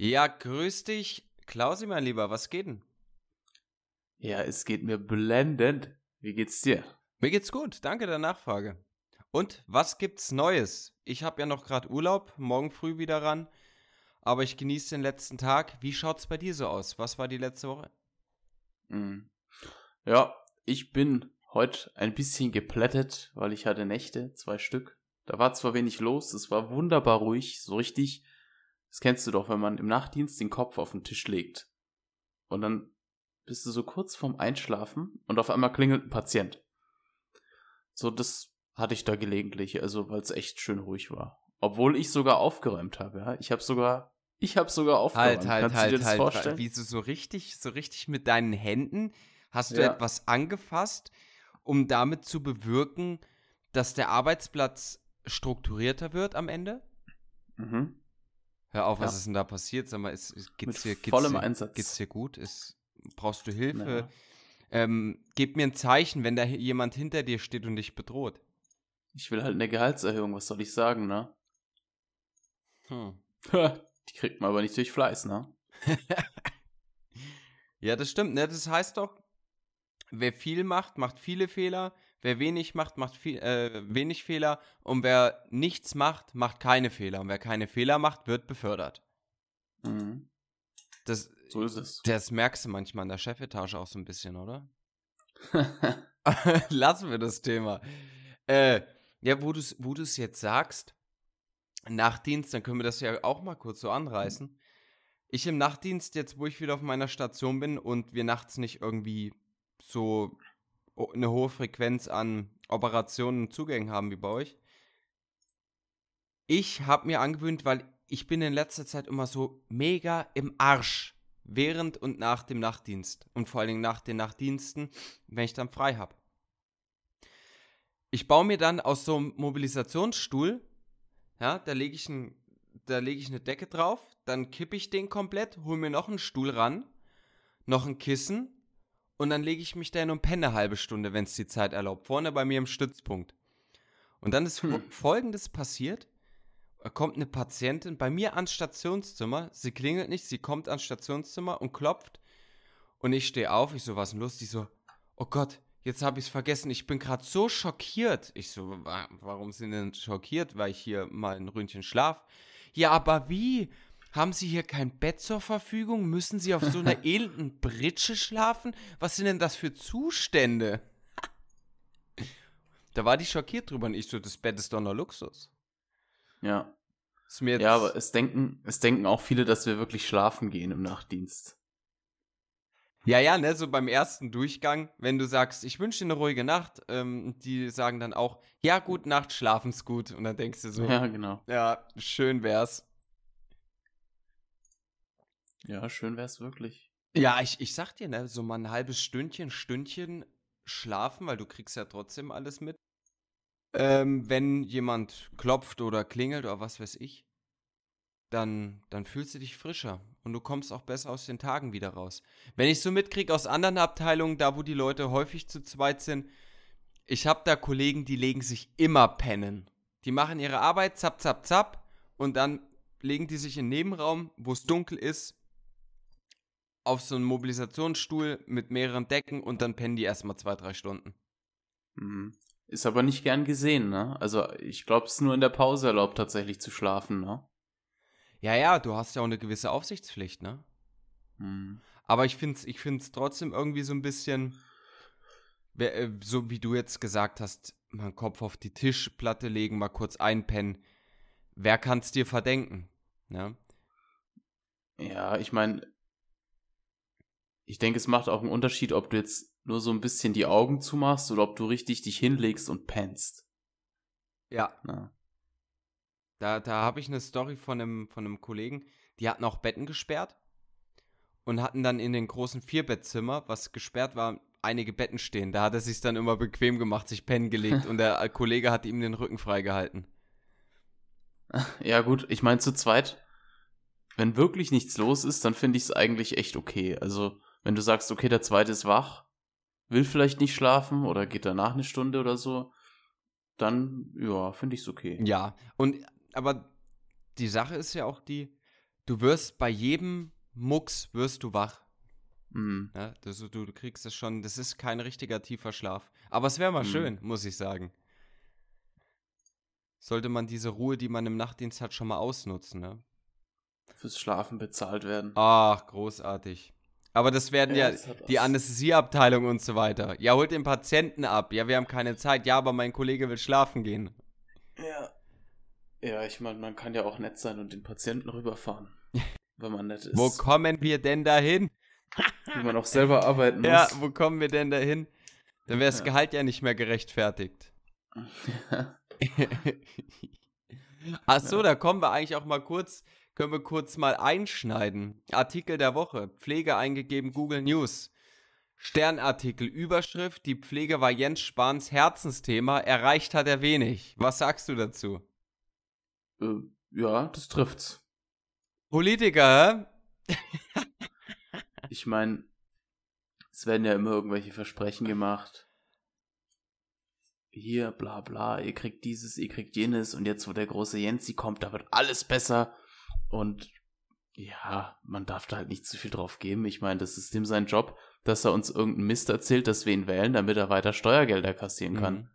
Ja, grüß dich, Klausi, mein Lieber, was geht denn? Ja, es geht mir blendend. Wie geht's dir? Mir geht's gut, danke der Nachfrage. Und was gibt's Neues? Ich habe ja noch gerade Urlaub, morgen früh wieder ran, aber ich genieße den letzten Tag. Wie schaut's bei dir so aus? Was war die letzte Woche? Mhm. Ja, ich bin heute ein bisschen geplättet, weil ich hatte Nächte, zwei Stück. Da war zwar wenig los, es war wunderbar ruhig, so richtig. Das kennst du doch, wenn man im Nachtdienst den Kopf auf den Tisch legt. Und dann bist du so kurz vorm Einschlafen und auf einmal klingelt ein Patient. So, das hatte ich da gelegentlich, also weil es echt schön ruhig war. Obwohl ich sogar aufgeräumt habe, ja. Ich habe sogar, ich habe sogar aufgeräumt. Halt, halt, Kannst halt, du dir das halt. vorstellen? Wie du so richtig, so richtig mit deinen Händen hast du Ja. etwas angefasst, um damit zu bewirken, dass der Arbeitsplatz strukturierter wird am Ende? Mhm. Hör auf, was Ja. ist denn da passiert? Sag mal, ist, ist, geht's, Mit dir, geht's, vollem dir, Einsatz. geht's dir gut? Ist, brauchst du Hilfe? Ja. Ähm, gib mir ein Zeichen, wenn da jemand hinter dir steht und dich bedroht. Ich will halt eine Gehaltserhöhung, was soll ich sagen, ne? Hm. Die kriegt man aber nicht durch Fleiß, ne? Ja, das stimmt. Ne? Das heißt doch, wer viel macht, macht viele Fehler. Wer wenig macht, macht viel, äh, wenig Fehler. Und wer nichts macht, macht keine Fehler. Und wer keine Fehler macht, wird befördert. Mhm. Das, So ist es. das merkst du manchmal in der Chefetage auch so ein bisschen, oder? Lassen wir das Thema. Äh, ja, wo du es wo du's jetzt sagst, Nachtdienst, dann können wir das ja auch mal kurz so anreißen. Ich im Nachtdienst, jetzt wo ich wieder auf meiner Station bin und wir nachts nicht irgendwie so eine hohe Frequenz an Operationen und Zugängen haben wie bei euch. Ich habe mir angewöhnt, weil ich bin in letzter Zeit immer so mega im Arsch während und nach dem Nachtdienst und vor allen Dingen nach den Nachtdiensten, wenn ich dann frei habe. Ich baue mir dann aus so einem Mobilisationsstuhl, ja, da lege ich, ein, leg ich eine Decke drauf, dann kippe ich den komplett, hole mir noch einen Stuhl ran, noch ein Kissen und dann lege ich mich da hin und penne eine halbe Stunde, wenn es die Zeit erlaubt, vorne bei mir im Stützpunkt. Und dann ist Hm. folgendes passiert. Da kommt eine Patientin bei mir ans Stationszimmer, sie klingelt nicht, sie kommt ans Stationszimmer und klopft und ich stehe auf, ich so, was ist denn los? Die so, oh Gott, jetzt habe ich es vergessen, ich bin gerade so schockiert. Ich so, wa warum sind denn schockiert? Weil ich hier mal ein Ründchen schlaf. Ja, aber wie? Haben Sie hier kein Bett zur Verfügung? Müssen Sie auf so einer elenden Britsche schlafen? Was sind denn das für Zustände? Da war die schockiert drüber und ich so, das Bett ist doch nur Luxus. ja. Ist mir Ja, aber es denken, es denken auch viele, dass wir wirklich schlafen gehen im Nachtdienst. Ja, ja, ne, so beim ersten Durchgang, wenn du sagst, ich wünsche dir eine ruhige Nacht, ähm, die sagen dann auch, ja, gute Nacht, schlafen's gut. Und dann denkst du so, ja, Ja, genau. schön wär's. Ja, schön wär's wirklich. Ja, ich, ich sag dir, ne, so mal ein halbes Stündchen, Stündchen schlafen, weil du kriegst ja trotzdem alles mit. Ähm, wenn jemand klopft oder klingelt oder was weiß ich, dann, dann fühlst du dich frischer und du kommst auch besser aus den Tagen wieder raus. Wenn ich so mitkriege aus anderen Abteilungen, da wo die Leute häufig zu zweit sind, ich habe da Kollegen, die legen sich immer pennen. Die machen ihre Arbeit, zapp, zapp, zapp, und dann legen die sich in den Nebenraum, wo es dunkel ist, auf so einen Mobilisationsstuhl mit mehreren Decken und dann pennen die erstmal zwei, drei Stunden. Mhm. Ist aber nicht gern gesehen, ne? Also ich glaube, es ist nur in der Pause erlaubt, tatsächlich zu schlafen, ne? Ja, ja, du hast ja auch eine gewisse Aufsichtspflicht, ne? Mhm. Aber ich finde es ich find's trotzdem irgendwie so ein bisschen, äh, so wie du jetzt gesagt hast, mal den Kopf auf die Tischplatte legen, mal kurz einpennen. Wer kann es dir verdenken? Ne? Ja, ich meine, ich denke, es macht auch einen Unterschied, ob du jetzt nur so ein bisschen die Augen zumachst oder ob du richtig dich hinlegst und pennst. Ja. Ne? Da, da habe ich eine Story von einem, von einem Kollegen, die hatten auch Betten gesperrt und hatten dann in den großen Vierbettzimmer, was gesperrt war, einige Betten stehen. Da hat er sich dann immer bequem gemacht, sich pennen gelegt und der äh, Kollege hat ihm den Rücken freigehalten. Ja, gut, ich meine, zu zweit, wenn wirklich nichts los ist, dann finde ich es eigentlich echt okay. Also, wenn du sagst, okay, der zweite ist wach, will vielleicht nicht schlafen oder geht danach eine Stunde oder so, dann, ja, finde ich es okay. Ja, und aber die Sache ist ja auch die, du wirst bei jedem Mucks wirst du wach. Mhm. Ja, das, du, du kriegst es schon, das ist kein richtiger tiefer Schlaf. Aber es wäre mal Mhm. schön, muss ich sagen. Sollte man diese Ruhe, die man im Nachtdienst hat, schon mal ausnutzen, ne? Fürs Schlafen bezahlt werden. Ach, großartig. Aber das werden ja, das hat die. Anästhesieabteilung und so weiter. Ja, holt den Patienten ab. Ja, wir haben keine Zeit. Ja, aber mein Kollege will schlafen gehen. Ja. Ja, ich meine, man kann ja auch nett sein und den Patienten rüberfahren. wenn man nett ist. Wo kommen wir denn dahin? Wie man auch selber arbeiten muss. Ja, wo kommen wir denn dahin? Dann wäre das Ja. Gehalt ja nicht mehr gerechtfertigt. Ach so, da kommen wir eigentlich auch mal kurz, können wir kurz mal einschneiden. Artikel der Woche, Pflege eingegeben, Google News. Sternartikel, Überschrift, die Pflege war Jens Spahns Herzensthema, erreicht hat er wenig. Was sagst du dazu? äh, ja, das trifft's. Politiker, hä? Ich meine, es werden ja immer irgendwelche Versprechen gemacht. Hier, bla bla, ihr kriegt dieses, ihr kriegt jenes und jetzt, wo der große Jensi kommt, da wird alles besser. Und ja, man darf da halt nicht zu viel drauf geben. Ich meine, das ist dem sein Job, dass er uns irgendeinen Mist erzählt, dass wir ihn wählen, damit er weiter Steuergelder kassieren kann. Mhm.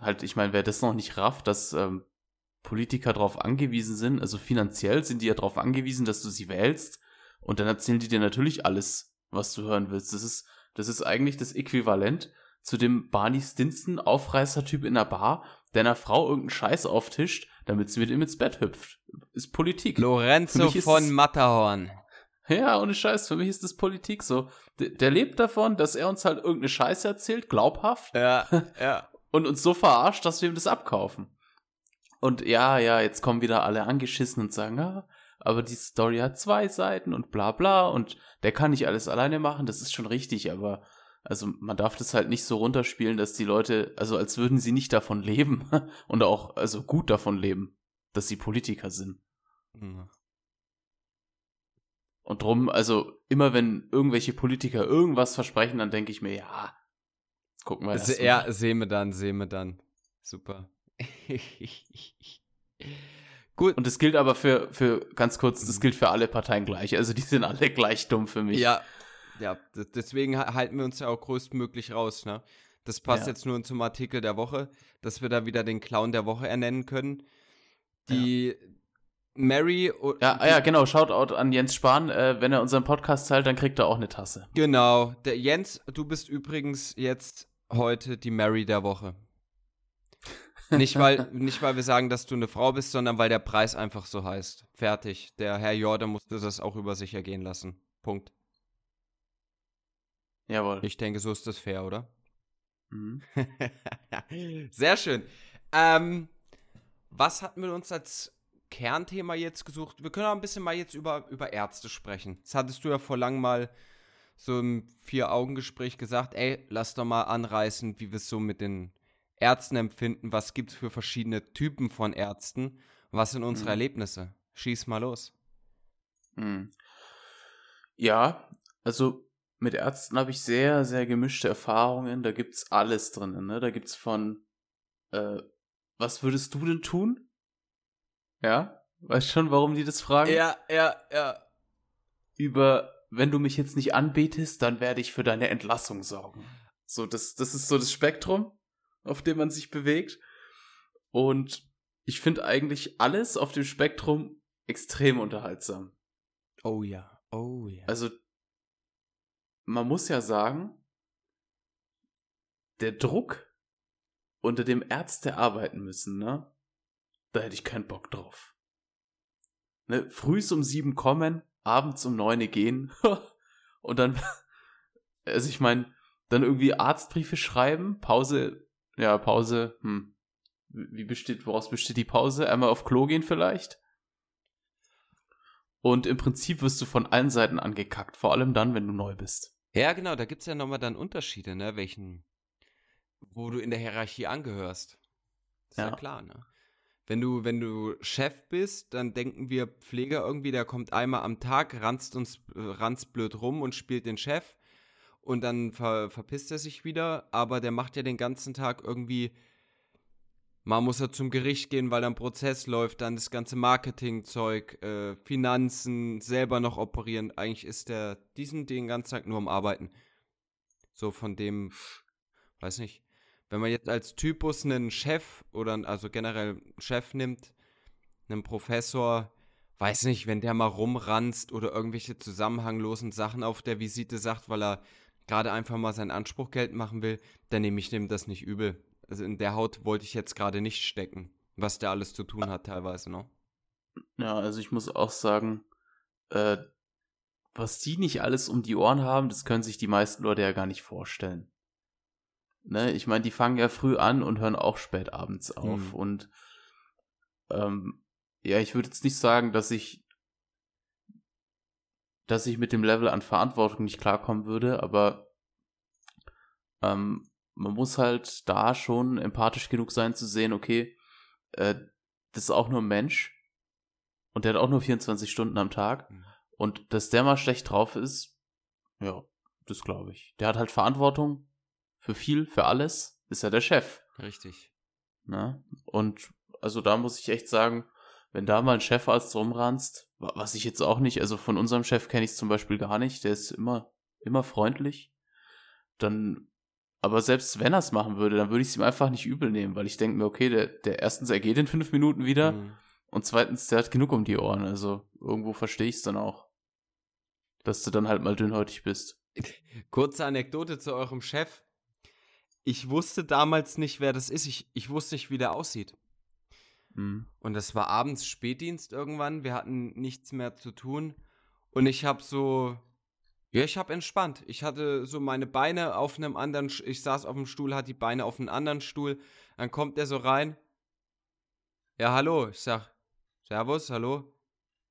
Halt, ich meine, wer das noch nicht rafft, dass ähm, Politiker darauf angewiesen sind, also finanziell sind die ja darauf angewiesen, dass du sie wählst und dann erzählen die dir natürlich alles, was du hören willst. Das ist, das ist eigentlich das Äquivalent zu dem Barney Stinson Aufreißer-Typ in der Bar, der einer Frau irgendeinen Scheiß auftischt, damit sie mit ihm ins Bett hüpft. Ist Politik. Lorenzo von es- Matterhorn. Ja, ohne Scheiß, für mich ist das Politik so. Der, der lebt davon, dass er uns halt irgendeine Scheiße erzählt, glaubhaft, Ja, ja. und uns so verarscht, dass wir ihm das abkaufen. Und ja, ja, jetzt kommen wieder alle angeschissen und sagen, ah, aber die Story hat zwei Seiten und bla bla und der kann nicht alles alleine machen, das ist schon richtig, aber also man darf das halt nicht so runterspielen, dass die Leute, also als würden sie nicht davon leben und auch also gut davon leben, dass sie Politiker sind. Mhm. Und drum, also immer wenn irgendwelche Politiker irgendwas versprechen, dann denke ich mir, ja, gucken wir erst ja, sehen wir dann, sehen wir dann. Super. Gut. Und das gilt aber für, für, ganz kurz, das gilt für alle Parteien gleich. Also die sind alle gleich dumm für mich. Ja, ja, deswegen ha- halten wir uns ja auch größtmöglich raus, ne? Das passt Ja. jetzt nur zum Artikel der Woche, dass wir da wieder den Clown der Woche ernennen können. Die Mary. Ja, ja, genau. Shoutout an Jens Spahn. Äh, wenn er unseren Podcast teilt, dann kriegt er auch eine Tasse. Genau. Der Jens, du bist übrigens jetzt heute die Mary der Woche. Nicht weil, nicht, weil wir sagen, dass du eine Frau bist, sondern weil der Preis einfach so heißt. Fertig. Der Herr Jordan musste das auch über sich ergehen lassen. Punkt. Jawohl. Ich denke, so ist das fair, oder? Mhm. Sehr schön. Ähm, was hatten wir uns als Kernthema jetzt gesucht? Wir können auch ein bisschen mal jetzt über, über Ärzte sprechen. Das hattest du ja vor lang mal so im Vier-Augen-Gespräch gesagt. Ey, lass doch mal anreißen, wie wir es so mit den Ärzten empfinden. Was gibt es für verschiedene Typen von Ärzten? Was sind unsere Mhm. Erlebnisse? Schieß mal los. Mhm. Ja, also mit Ärzten habe ich sehr, sehr gemischte Erfahrungen. Da gibt's alles drin. Ne? Da gibt's von, äh, was würdest du denn tun? Ja, weißt schon, warum die das fragen? ja, ja. Über, wenn du mich jetzt nicht anbetest, dann werde ich für deine Entlassung sorgen. So, das, das ist so das Spektrum, auf dem man sich bewegt. Und ich finde eigentlich alles auf dem Spektrum extrem unterhaltsam. Oh ja, oh ja. Also, man muss ja sagen, der Druck, unter dem Ärzte arbeiten müssen, ne? Da hätte ich keinen Bock drauf. Ne? Frühs um sieben kommen, abends um neun gehen und dann, also ich meine, dann irgendwie Arztbriefe schreiben, Pause, ja, Pause, hm. Wie besteht, woraus besteht die Pause? Einmal auf Klo gehen vielleicht? Und im Prinzip wirst du von allen Seiten angekackt, vor allem dann, wenn du neu bist. Ja, genau, da gibt es ja nochmal dann Unterschiede, ne? Welchen, wo du in der Hierarchie angehörst. Ist ja, Ja. klar, ne? Wenn du, wenn du Chef bist, dann denken wir Pfleger irgendwie, der kommt einmal am Tag, ranzt uns, äh, ranzt blöd rum und spielt den Chef und dann ver, verpisst er sich wieder, aber der macht ja den ganzen Tag irgendwie Mal muss er zum Gericht gehen, weil ein Prozess läuft, dann das ganze Marketingzeug, äh, Finanzen, selber noch operieren. Eigentlich ist der diesen den ganzen Tag nur am Arbeiten. So von dem, weiß nicht. Wenn man jetzt als Typus einen Chef oder also generell einen Chef nimmt, einen Professor, weiß nicht, wenn der mal rumranzt oder irgendwelche zusammenhanglosen Sachen auf der Visite sagt, weil er gerade einfach mal seinen Anspruch geltend machen will, dann nehme ich dem das nicht übel. Also in der Haut wollte ich jetzt gerade nicht stecken, was der alles zu tun hat teilweise noch. Ja, also ich muss auch sagen, äh, was die nicht alles um die Ohren haben, das können sich die meisten Leute ja gar nicht vorstellen. Ne, ich meine, die fangen ja früh an und hören auch spät abends auf. Hm. Und ähm, ja, ich würde jetzt nicht sagen, dass ich dass ich mit dem Level an Verantwortung nicht klarkommen würde, aber ähm, man muss halt da schon empathisch genug sein zu sehen, okay, äh, das ist auch nur ein Mensch und der hat auch nur 24 Stunden am Tag mhm. und dass der mal schlecht drauf ist, ja, das glaube ich. Der hat halt Verantwortung für viel, für alles, ist ja der Chef. Richtig. Ne? Und also da muss ich echt sagen, wenn da mal ein Chefarzt rumranzt, was ich jetzt auch nicht, also von unserem Chef kenne ich es zum Beispiel gar nicht, der ist immer, immer freundlich, dann, aber selbst wenn er es machen würde, dann würde ich es ihm einfach nicht übel nehmen, weil ich denke mir, okay, der, der erstens, er geht in fünf Minuten wieder mhm. und zweitens, der hat genug um die Ohren, also irgendwo verstehe ich es dann auch, dass du dann halt mal dünnhäutig bist. Kurze Anekdote zu eurem Chef. Ich wusste damals nicht, wer das ist. Ich, ich wusste nicht, wie der aussieht. Mhm. Und das war abends Spätdienst irgendwann. Wir hatten nichts mehr zu tun. Und ich habe so, ja, ich habe entspannt. Ich hatte so meine Beine auf einem anderen, ich saß auf dem Stuhl, hatte die Beine auf einem anderen Stuhl. Dann kommt der so rein. Ja, hallo. Ich sag, Servus, hallo.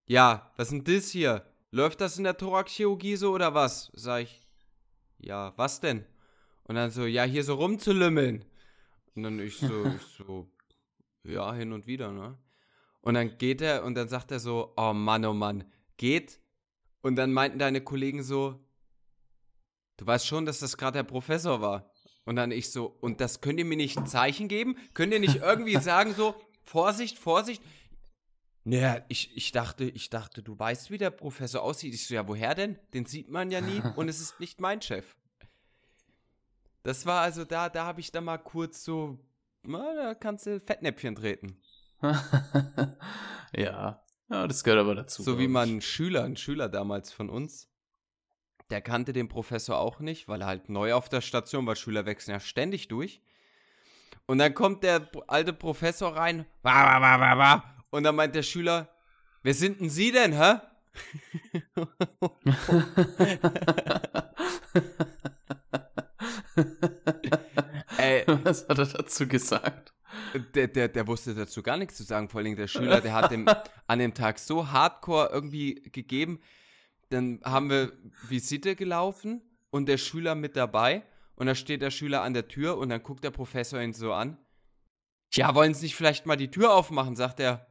Ja, was ist denn das hier? Läuft das in der Thoraxchirurgie so oder was? Sag ich, ja, was denn? Und dann so, ja, hier so rumzulümmeln. Und dann ich so, ich so, ja, hin und wieder, ne? Und dann geht er und dann sagt er so, oh Mann, oh Mann, geht. Und dann meinten deine Kollegen so, du weißt schon, dass das gerade der Professor war. Und dann ich so, und das könnt ihr mir nicht ein Zeichen geben? Könnt ihr nicht irgendwie sagen so, Vorsicht, Vorsicht? Naja, ich, ich dachte, ich dachte, du weißt, wie der Professor aussieht. Ich so, ja, woher denn? Den sieht man ja nie und es ist nicht mein Chef. Das war also da, da habe ich dann mal kurz so na, da kannst du Fettnäpfchen treten. ja. ja, das gehört aber dazu. So wie man Schüler, ein Schüler damals von uns, der kannte den Professor auch nicht, weil er halt neu auf der Station war. Schüler wechseln ja ständig durch. Und dann kommt der alte Professor rein. Und dann meint der Schüler, wer sind denn Sie denn, hä? Ey, was hat er dazu gesagt? Der, der, der wusste dazu gar nichts zu sagen, vor allem der Schüler, der hat dem, an dem Tag so hardcore irgendwie gegeben. Dann haben wir Visite gelaufen und der Schüler mit dabei. Und da steht der Schüler an der Tür und dann guckt der Professor ihn so an. Tja, wollen Sie nicht vielleicht mal die Tür aufmachen? Sagt er.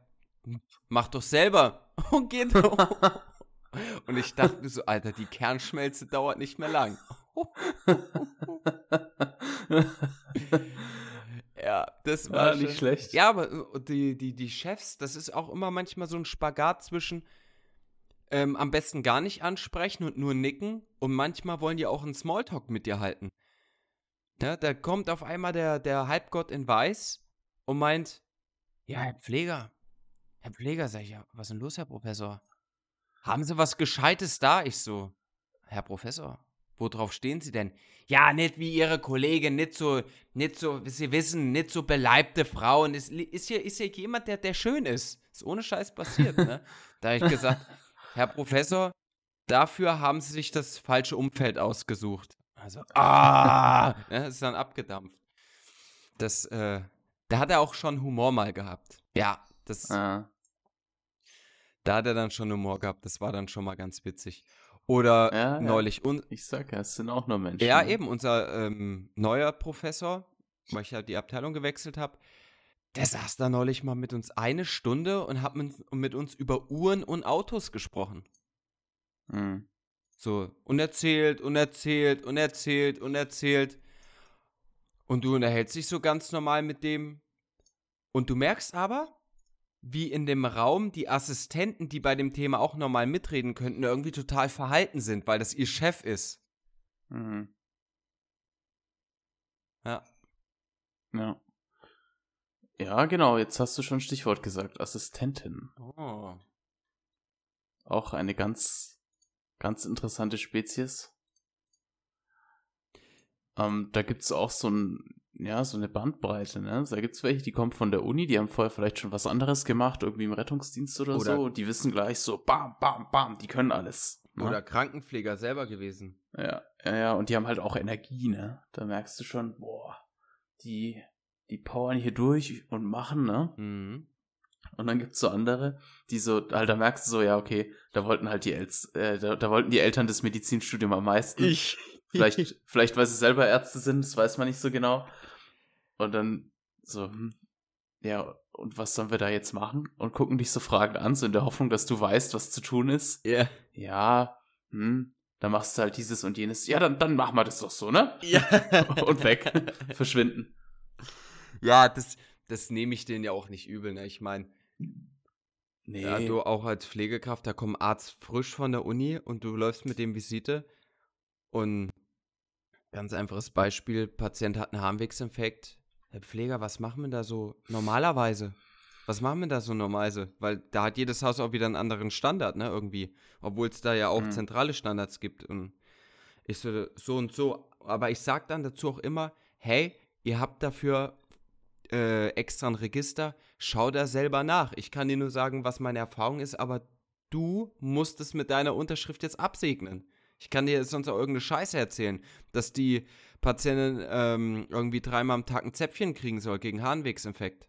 Mach doch selber. Und geht Und ich dachte so, Alter, die Kernschmelze dauert nicht mehr lang. ja, das war ja, nicht schlecht. Ja, aber äh, die, die, die Chefs, das ist auch immer manchmal so ein Spagat zwischen ähm, am besten gar nicht ansprechen und nur nicken und manchmal wollen die auch einen Smalltalk mit dir halten. Ja, da kommt auf einmal der, der Halbgott in Weiß und meint, ja, Herr Pfleger, Herr Pfleger, sag ich, ja, was ist denn los, Herr Professor? Haben Sie was Gescheites da? Ich so, Herr Professor, Worauf stehen Sie denn? Ja, nicht wie Ihre Kollegin, nicht so, nicht so, Sie wissen, nicht so beleibte Frauen. Ist, ist, hier, ist hier jemand, der, der schön ist. Ist ohne Scheiß passiert, ne? Da habe ich gesagt, Herr Professor, dafür haben Sie sich das falsche Umfeld ausgesucht. Also, ah, ja, ist dann abgedampft. Das, äh, da hat er auch schon Humor mal gehabt. Ja, das. Ah. Da hat er dann schon Humor gehabt. Das war dann schon mal ganz witzig. Oder ja, neulich. Ja. ich sag ja, es sind auch nur Menschen. Ja, ne? eben, unser ähm, neuer Professor, weil ich ja die Abteilung gewechselt habe, der saß da neulich mal mit uns eine Stunde und hat mit, mit uns über Uhren und Autos gesprochen. Mhm. So, und erzählt und erzählt und erzählt und erzählt. Und du unterhältst dich so ganz normal mit dem. Und du merkst aber, wie in dem Raum die Assistenten, die bei dem Thema auch normal mitreden könnten, irgendwie total verhalten sind, weil das ihr Chef ist. Mhm. Ja. Ja. Ja, genau, jetzt hast du schon Stichwort gesagt, Assistentin. Oh. Auch eine ganz, ganz interessante Spezies. Ähm, da gibt es auch so ein, ja, so eine Bandbreite, ne? Da gibt es welche, die kommen von der Uni, die haben vorher vielleicht schon was anderes gemacht, irgendwie im Rettungsdienst oder, Oder- so, und die wissen gleich so, bam, bam, bam, die können alles. Ne? Oder Krankenpfleger selber gewesen. Ja, ja, ja, und die haben halt auch Energie, ne? Da merkst du schon, boah, die, die powern hier durch und machen, ne? Mhm. Und dann gibt's so andere, die so, halt, da merkst du so, ja, okay, da wollten halt die El äh, da, da wollten die Eltern das Medizinstudium am meisten. Ich. Vielleicht, vielleicht, weil sie selber Ärzte sind, das weiß man nicht so genau. Und dann so, hm, ja, und was sollen wir da jetzt machen? Und gucken dich so fragend an, so in der Hoffnung, dass du weißt, was zu tun ist. Ja. Ja, hm, dann machst du halt dieses und jenes. Ja, dann, dann machen wir das doch so, ne? Ja. Und weg. Verschwinden. ja, das, das nehme ich denen ja auch nicht übel, ne? Ich meine, Nee. ja, du auch als Pflegekraft, da kommt Arzt frisch von der Uni und du läufst mit dem Visite und ganz einfaches Beispiel, Patient hat einen Harnwegsinfekt. Herr Pfleger, was machen wir da so normalerweise? Was machen wir da so normalerweise? Weil da hat jedes Haus auch wieder einen anderen Standard, ne, irgendwie. Obwohl es da ja auch Mhm. zentrale Standards gibt. Und ich so, so und so. Aber ich sag dann dazu auch immer, hey, ihr habt dafür äh, extra ein Register, schau da selber nach. Ich kann dir nur sagen, was meine Erfahrung ist, aber du musst es mit deiner Unterschrift jetzt absegnen. Ich kann dir sonst auch irgendeine Scheiße erzählen, dass die Patientin ähm, irgendwie dreimal am Tag ein Zäpfchen kriegen soll gegen Harnwegsinfekt.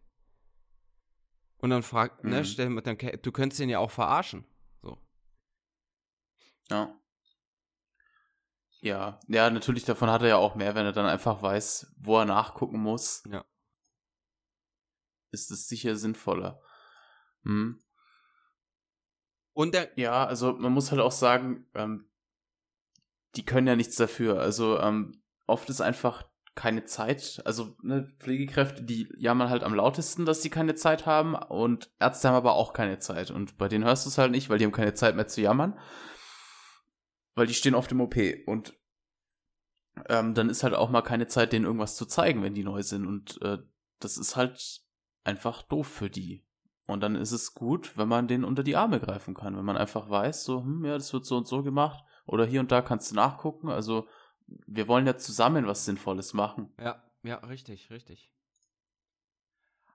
Und dann fragt, Mhm. ne, stell, dann, du könntest den ja auch verarschen. So. Ja. Ja, ja, natürlich davon hat er ja auch mehr, wenn er dann einfach weiß, wo er nachgucken muss. Ja. Ist es sicher sinnvoller. Hm. Und der, Ja, also man muss halt auch sagen, ähm, die können ja nichts dafür. Also ähm, oft ist einfach keine Zeit. Also ne, Pflegekräfte, die jammern halt am lautesten, dass sie keine Zeit haben und Ärzte haben aber auch keine Zeit. Und bei denen hörst du es halt nicht, weil die haben keine Zeit mehr zu jammern. Weil die stehen oft im OP und ähm, dann ist halt auch mal keine Zeit, denen irgendwas zu zeigen, wenn die neu sind. Und äh, das ist halt einfach doof für die. Und dann ist es gut, wenn man den unter die Arme greifen kann. Wenn man einfach weiß, so, hm, ja, das wird so und so gemacht. Oder hier und da kannst du nachgucken. Also, wir wollen ja zusammen was Sinnvolles machen, ja, ja, richtig, richtig.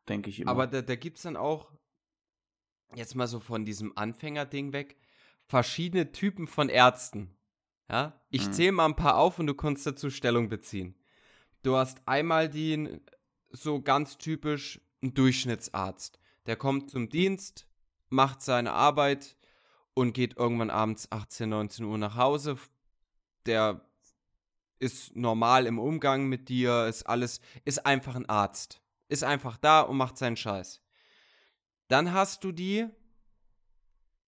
denke ich immer. Aber da, da gibt es dann auch, jetzt mal so von diesem Anfängerding weg, verschiedene Typen von Ärzten. Ja? Ich Mhm. zähle mal ein paar auf und du kannst dazu Stellung beziehen. Du hast einmal den, so ganz typisch, einen Durchschnittsarzt. Der kommt zum Dienst, macht seine Arbeit und geht irgendwann abends 18, 19 Uhr nach Hause. Der ist normal im Umgang mit dir, ist alles, ist einfach ein Arzt. Ist einfach da und macht seinen Scheiß. Dann hast du die,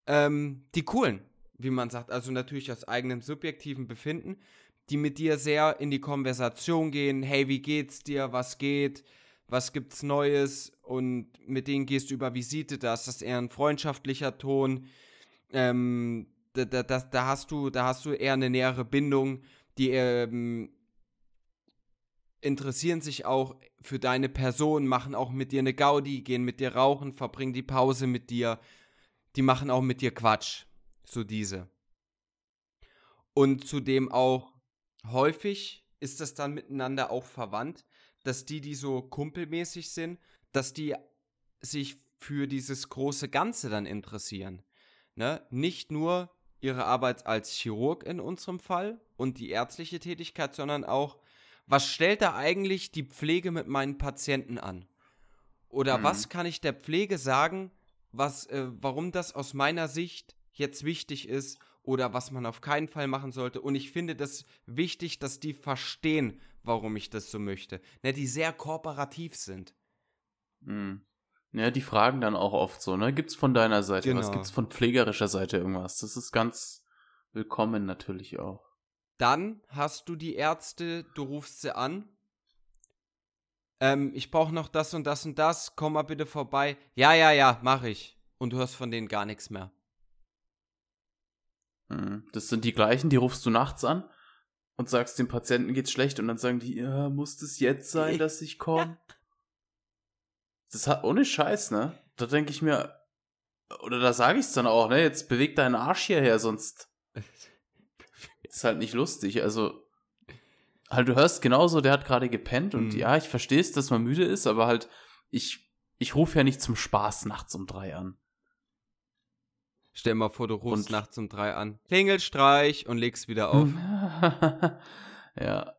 ähm, die coolen, wie man sagt, also natürlich aus eigenem subjektiven Befinden, die mit dir sehr in die Konversation gehen. Hey, wie geht's dir? Was geht? Was gibt's Neues? Und mit denen gehst du über Visite, da ist das eher ein freundschaftlicher Ton. Ähm, da, da, da, da, hast du, da hast du eher eine nähere Bindung, die ähm, interessieren sich auch für deine Person, machen auch mit dir eine Gaudi, gehen mit dir rauchen, verbringen die Pause mit dir. Die machen auch mit dir Quatsch. So diese. Und zudem auch häufig ist das dann miteinander auch verwandt, dass die, die so kumpelmäßig sind, dass die sich für dieses große Ganze dann interessieren. Ne? Nicht nur ihre Arbeit als Chirurg in unserem Fall und die ärztliche Tätigkeit, sondern auch, was stellt da eigentlich die Pflege mit meinen Patienten an? Oder Mhm. was kann ich der Pflege sagen, was, äh, warum das aus meiner Sicht jetzt wichtig ist oder was man auf keinen Fall machen sollte. Und ich finde das wichtig, dass die verstehen, warum ich das so möchte. Ne, die sehr kooperativ sind. Hm. Ja, die fragen dann auch oft so, ne? Gibt's von deiner Seite was? Genau. Gibt's von pflegerischer Seite irgendwas? Das ist ganz willkommen natürlich auch. Dann hast du die Ärzte, du rufst sie an ähm, ich brauche noch das und das und das, komm mal bitte vorbei. Ja, ja, ja, mach ich. Und du hörst von denen gar nichts mehr. Hm, Das sind die gleichen, die rufst du nachts an und sagst, dem Patienten geht's schlecht und dann sagen die, ja, muss das jetzt sein, dass ich komme? Das hat ohne Scheiß, ne? Da denke ich mir, oder da sage ich's dann auch, ne? Jetzt beweg deinen Arsch hierher, sonst ist halt nicht lustig. Also, halt, du hörst genauso, der hat gerade gepennt und Mhm. ja, ich verstehe es, dass man müde ist, aber halt, ich, ich rufe ja nicht zum Spaß nachts um drei an. Stell mal vor, du rufst Und- nachts um drei an. Klingelstreich und legst wieder auf. ja.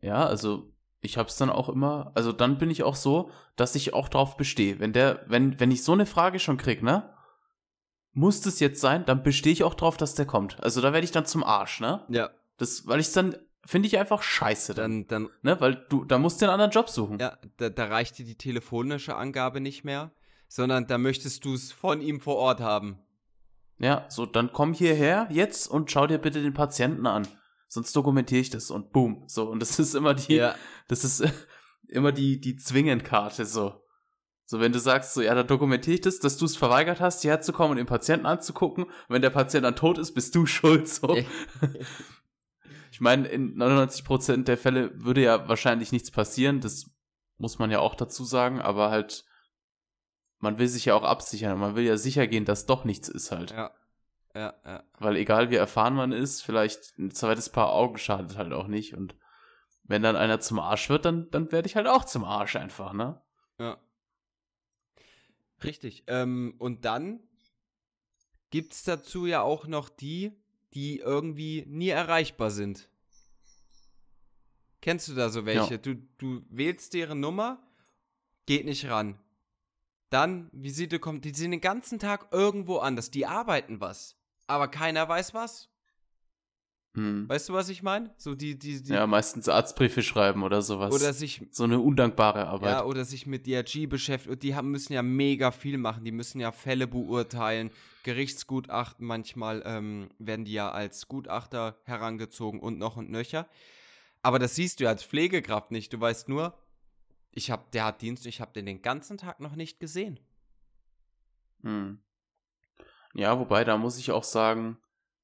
Ja, also ich hab's dann auch immer, also dann bin ich auch so, dass ich auch drauf bestehe. Wenn der, wenn, wenn ich so eine Frage schon krieg, ne? Muss das jetzt sein, dann bestehe ich auch drauf, dass der kommt. Also da werde ich dann zum Arsch, ne? Ja, Das, weil ich dann, finde ich einfach scheiße dann, dann, dann, ne? Weil du, da musst du einen anderen Job suchen. ja, da, da reicht dir die telefonische Angabe nicht mehr, sondern da möchtest du es von ihm vor Ort haben. Ja, so, dann komm hierher jetzt und schau dir bitte den Patienten an. Sonst dokumentiere ich das und boom. So, und das ist immer die, Das ist immer die, die Zwingenkarte so. So, wenn du sagst, so, ja, da dokumentiere ich das, dass du es verweigert hast, hierher zu kommen und den Patienten anzugucken. Wenn der Patient dann tot ist, bist du schuld, so. Ich meine, in 99% der Fälle würde ja wahrscheinlich nichts passieren, das muss man ja auch dazu sagen, aber halt, man will sich ja auch absichern und man will ja sicher gehen, dass doch nichts ist halt. Ja, ja, ja. Weil egal wie erfahren man ist, vielleicht ein zweites Paar Augen schadet halt auch nicht. Und wenn dann einer zum Arsch wird, dann, dann werde ich halt auch zum Arsch einfach, ne? Ja. Richtig. Ähm, und dann gibt es dazu ja auch noch die, die irgendwie nie erreichbar sind. Kennst du da so welche? Ja. Du, du wählst deren Nummer, geht nicht ran. Dann, Visite kommt, die sind den ganzen Tag irgendwo anders. Die arbeiten was. Aber keiner weiß was. Hm. Weißt du, was ich meine? So die, die, die. Ja, meistens Arztbriefe schreiben oder sowas. oder sich so eine undankbare Arbeit. Ja, oder sich mit DRG beschäftigen. Und die haben, müssen ja mega viel machen. Die müssen ja Fälle beurteilen, Gerichtsgutachten. Manchmal ähm, werden die ja als Gutachter herangezogen und noch und nöcher. Aber das siehst du als Pflegekraft nicht. Du weißt nur, ich hab, der hat Dienst, ich habe den den ganzen Tag noch nicht gesehen. Hm. Ja, wobei, da muss ich auch sagen,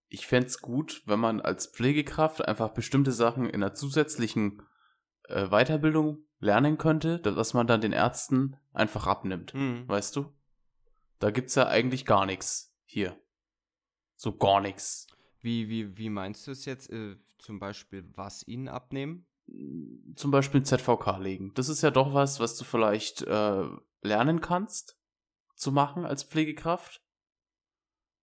ich fänd's gut, wenn man als Pflegekraft einfach bestimmte Sachen in einer zusätzlichen äh, Weiterbildung lernen könnte, da- was man dann den Ärzten einfach abnimmt. Hm. Weißt du? Da gibt's ja eigentlich gar nichts hier. So gar nichts. Wie, wie, wie meinst du es jetzt? Äh, zum Beispiel, was ihnen abnehmen? Zum Beispiel ZVK legen. Das ist ja doch was, was du vielleicht äh, lernen kannst zu machen als Pflegekraft.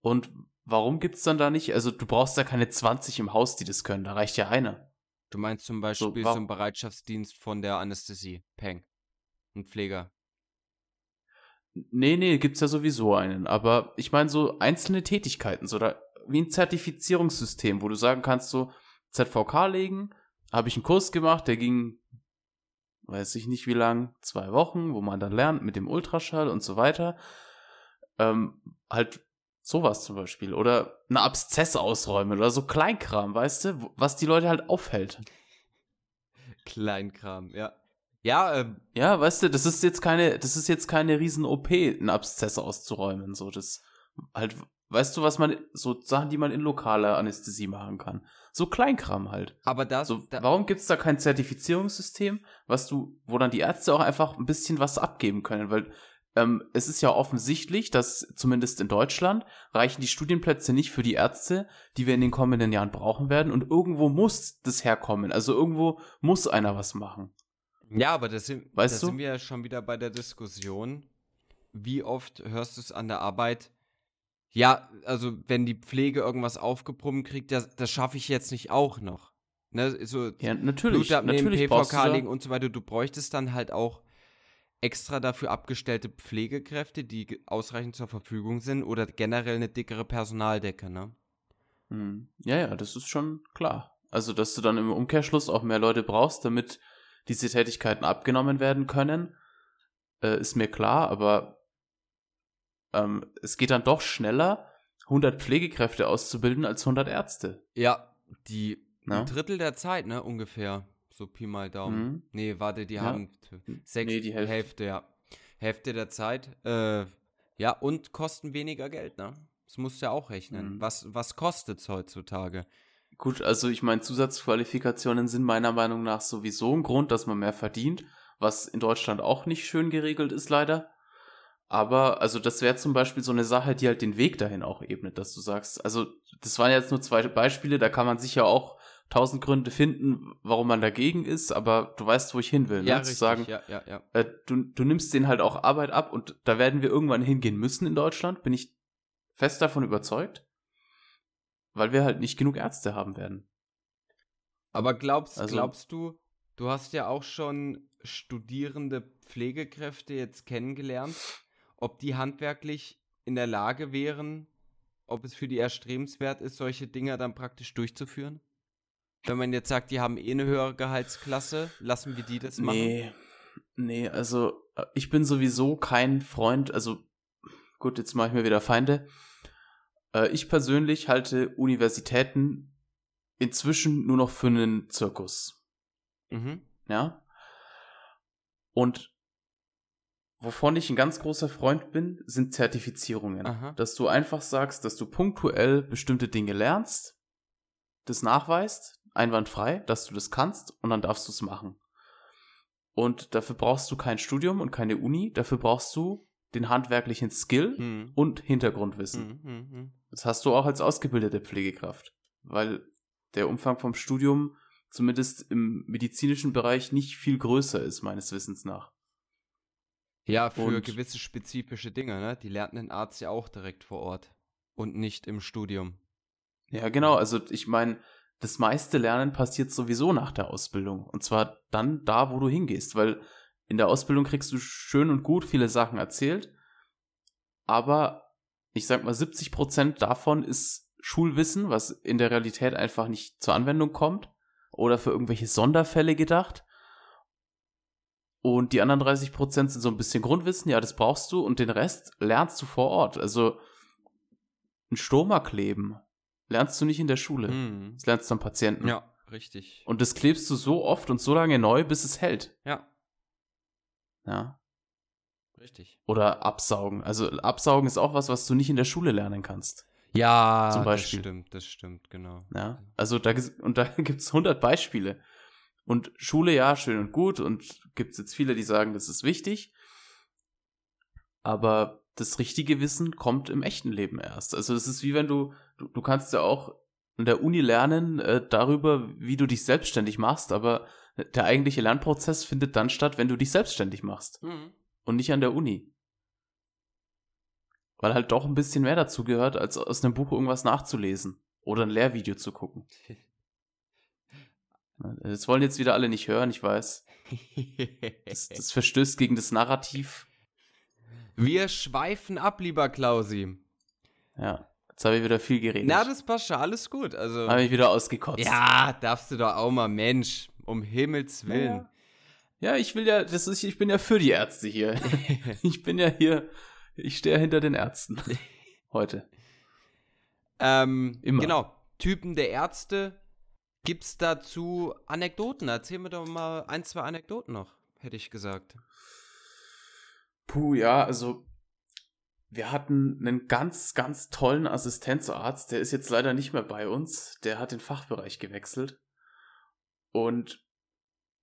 Und warum gibt's dann da nicht? Also du brauchst ja keine 20 im Haus, die das können. Da reicht ja einer. Du meinst zum Beispiel so, wa- einen Bereitschaftsdienst von der Anästhesie, Peng. Ein Pfleger. Nee, nee, gibt's ja sowieso einen. Aber ich meine so einzelne Tätigkeiten, so da, wie ein Zertifizierungssystem, wo du sagen kannst, so ZVK legen, habe ich einen Kurs gemacht, der ging, weiß ich nicht wie lang, zwei Wochen, wo man dann lernt mit dem Ultraschall und so weiter. Ähm, halt sowas zum Beispiel. Oder eine Abszess ausräumen oder so Kleinkram, weißt du, was die Leute halt aufhält. Kleinkram, ja. Ja, ähm, Ja, weißt du, das ist jetzt keine, das ist jetzt keine riesen OP, einen Abszess auszuräumen, so das halt, weißt du, was man so Sachen, die man in lokaler Anästhesie machen kann. So Kleinkram halt. aber das, So, da, warum gibt's da kein Zertifizierungssystem, was du, wo dann die Ärzte auch einfach ein bisschen was abgeben können, weil ähm, es ist ja offensichtlich, dass zumindest in Deutschland reichen die Studienplätze nicht für die Ärzte, die wir in den kommenden Jahren brauchen werden und irgendwo muss das herkommen. Also irgendwo muss einer was machen. Ja, aber das sind, Weißt da du? sind wir ja schon wieder bei der Diskussion. Wie oft hörst du es an der Arbeit? Ja, also wenn die Pflege irgendwas aufgebrummt kriegt, das, das schaffe ich jetzt nicht auch noch. Ne, so Ja, natürlich. Blut abnehmen, natürlich PVK legen und so weiter. Du bräuchtest dann halt auch extra dafür abgestellte Pflegekräfte, die ausreichend zur Verfügung sind oder generell eine dickere Personaldecke, ne? Hm. Ja, ja, das ist schon klar. Also, dass du dann im Umkehrschluss auch mehr Leute brauchst, damit diese Tätigkeiten abgenommen werden können, äh, ist mir klar, aber ähm, es geht dann doch schneller, 100 Pflegekräfte auszubilden als 100 Ärzte. Ja, die Ne? ein Drittel der Zeit, ne, ungefähr. So Pi mal Daumen. Mhm. Nee, warte, die Ja. haben sechs, Nee, die Hälfte. Hälfte, ja. Hälfte der Zeit. Äh, ja, und kosten weniger Geld, ne? Das musst du ja auch rechnen. Mhm. Was, was kostet es heutzutage? Gut, also ich meine, Zusatzqualifikationen sind meiner Meinung nach sowieso ein Grund, dass man mehr verdient, was in Deutschland auch nicht schön geregelt ist, leider. Aber, also das wäre zum Beispiel so eine Sache, die halt den Weg dahin auch ebnet, dass du sagst, also das waren jetzt nur zwei Beispiele, da kann man sicher auch tausend Gründe finden, warum man dagegen ist, aber du weißt, wo ich hin will, ne? Ja, Zu richtig, sagen, ja, ja, ja. äh, du, du nimmst denen halt auch Arbeit ab und da werden wir irgendwann hingehen müssen in Deutschland, bin ich fest davon überzeugt, weil wir halt nicht genug Ärzte haben werden. Aber glaubst, Also- glaubst du, du hast ja auch schon studierende Pflegekräfte jetzt kennengelernt, ob die handwerklich in der Lage wären, ob es für die erstrebenswert ist, solche Dinger dann praktisch durchzuführen? Wenn man jetzt sagt, die haben eh eine höhere Gehaltsklasse, lassen wir die das machen? Nee, nee, also äh, ich bin sowieso kein Freund, also gut, jetzt mache ich mir wieder Feinde. Äh, Ich persönlich halte Universitäten inzwischen nur noch für einen Zirkus, Mhm. ja? Und wovon ich ein ganz großer Freund bin, sind Zertifizierungen. Aha. Dass du einfach sagst, dass du punktuell bestimmte Dinge lernst, das nachweist, einwandfrei, dass du das kannst und dann darfst du es machen. Und dafür brauchst du kein Studium und keine Uni, dafür brauchst du den handwerklichen Skill Mhm. und Hintergrundwissen. Mhm. Das hast du auch als ausgebildete Pflegekraft, weil der Umfang vom Studium zumindest im medizinischen Bereich nicht viel größer ist, meines Wissens nach. Ja, für Und- gewisse spezifische Dinge, ne? Die lernt ein Arzt ja auch direkt vor Ort und nicht im Studium. Ja, genau. Also ich meine, das meiste Lernen passiert sowieso nach der Ausbildung. Und zwar dann da, wo du hingehst, weil in der Ausbildung kriegst du schön und gut viele Sachen erzählt, aber ich sag mal, 70 Prozent davon ist Schulwissen, was in der Realität einfach nicht zur Anwendung kommt oder für irgendwelche Sonderfälle gedacht. Und die anderen 30 Prozent sind so ein bisschen Grundwissen, ja, das brauchst du und den Rest lernst du vor Ort. Also ein Stoma kleben lernst du nicht in der Schule. Mhm. Das lernst du am Patienten. Ja, richtig. Und das klebst du so oft und so lange neu, bis es hält. Ja, Ja. richtig. Oder absaugen. Also absaugen ist auch was, was du nicht in der Schule lernen kannst. Ja, Zum Beispiel. das stimmt, das stimmt, genau. Ja. Also da und da gibt's 100 Beispiele. Und Schule ja schön und gut und gibt's jetzt viele, die sagen, das ist wichtig. Aber das richtige Wissen kommt im echten Leben erst. Also es ist wie wenn du du, du kannst ja auch in der Uni lernen äh, darüber, wie du dich selbstständig machst, aber der eigentliche Lernprozess findet dann statt, wenn du dich selbstständig machst. Mhm. und nicht an der Uni. Weil halt doch ein bisschen mehr dazu gehört, als aus einem Buch irgendwas nachzulesen oder ein Lehrvideo zu gucken. Das wollen jetzt wieder alle nicht hören, ich weiß. Das, das verstößt gegen das Narrativ. Wir schweifen ab, lieber Klausi. Ja, jetzt habe ich wieder viel geredet. Na, das passt schon, alles gut. Also, habe ich wieder ausgekotzt. ja, darfst du doch auch mal, Mensch, um Himmels Willen. Ja, ich will ja, das ist, ich bin ja für die Ärzte hier. Ich bin ja hier, ich stehe hinter den Ärzten. Heute. ähm, Immer. Genau, Typen der Ärzte. Gibt's dazu Anekdoten? Erzähl mir doch mal ein, zwei Anekdoten noch, hätte ich gesagt. Puh, ja, also wir hatten einen ganz, ganz tollen Assistenzarzt, der ist jetzt leider nicht mehr bei uns, der hat den Fachbereich gewechselt. Und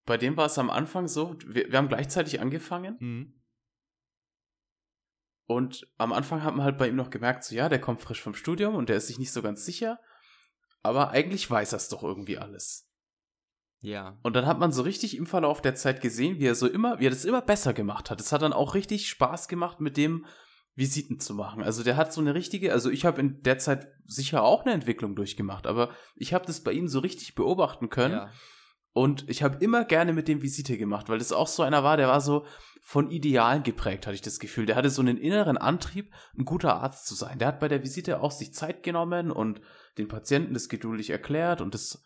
bei dem war es am Anfang so, wir, wir haben gleichzeitig angefangen Mhm. und am Anfang hat man halt bei ihm noch gemerkt, so ja, der kommt frisch vom Studium und der ist sich nicht so ganz sicher, aber eigentlich weiß er es doch irgendwie alles. Ja. Und dann hat man so richtig im Verlauf der Zeit gesehen, wie er so immer, wie er das immer besser gemacht hat. Es hat dann auch richtig Spaß gemacht, mit dem Visiten zu machen. Also der hat so eine richtige, also ich habe in der Zeit sicher auch eine Entwicklung durchgemacht, aber ich habe das bei ihm so richtig beobachten können. ja. Und ich habe immer gerne mit dem Visite gemacht, weil das auch so einer war, der war so von Idealen geprägt, hatte ich das Gefühl. Der hatte so einen inneren Antrieb, ein guter Arzt zu sein. Der hat bei der Visite auch sich Zeit genommen und den Patienten das geduldig erklärt und das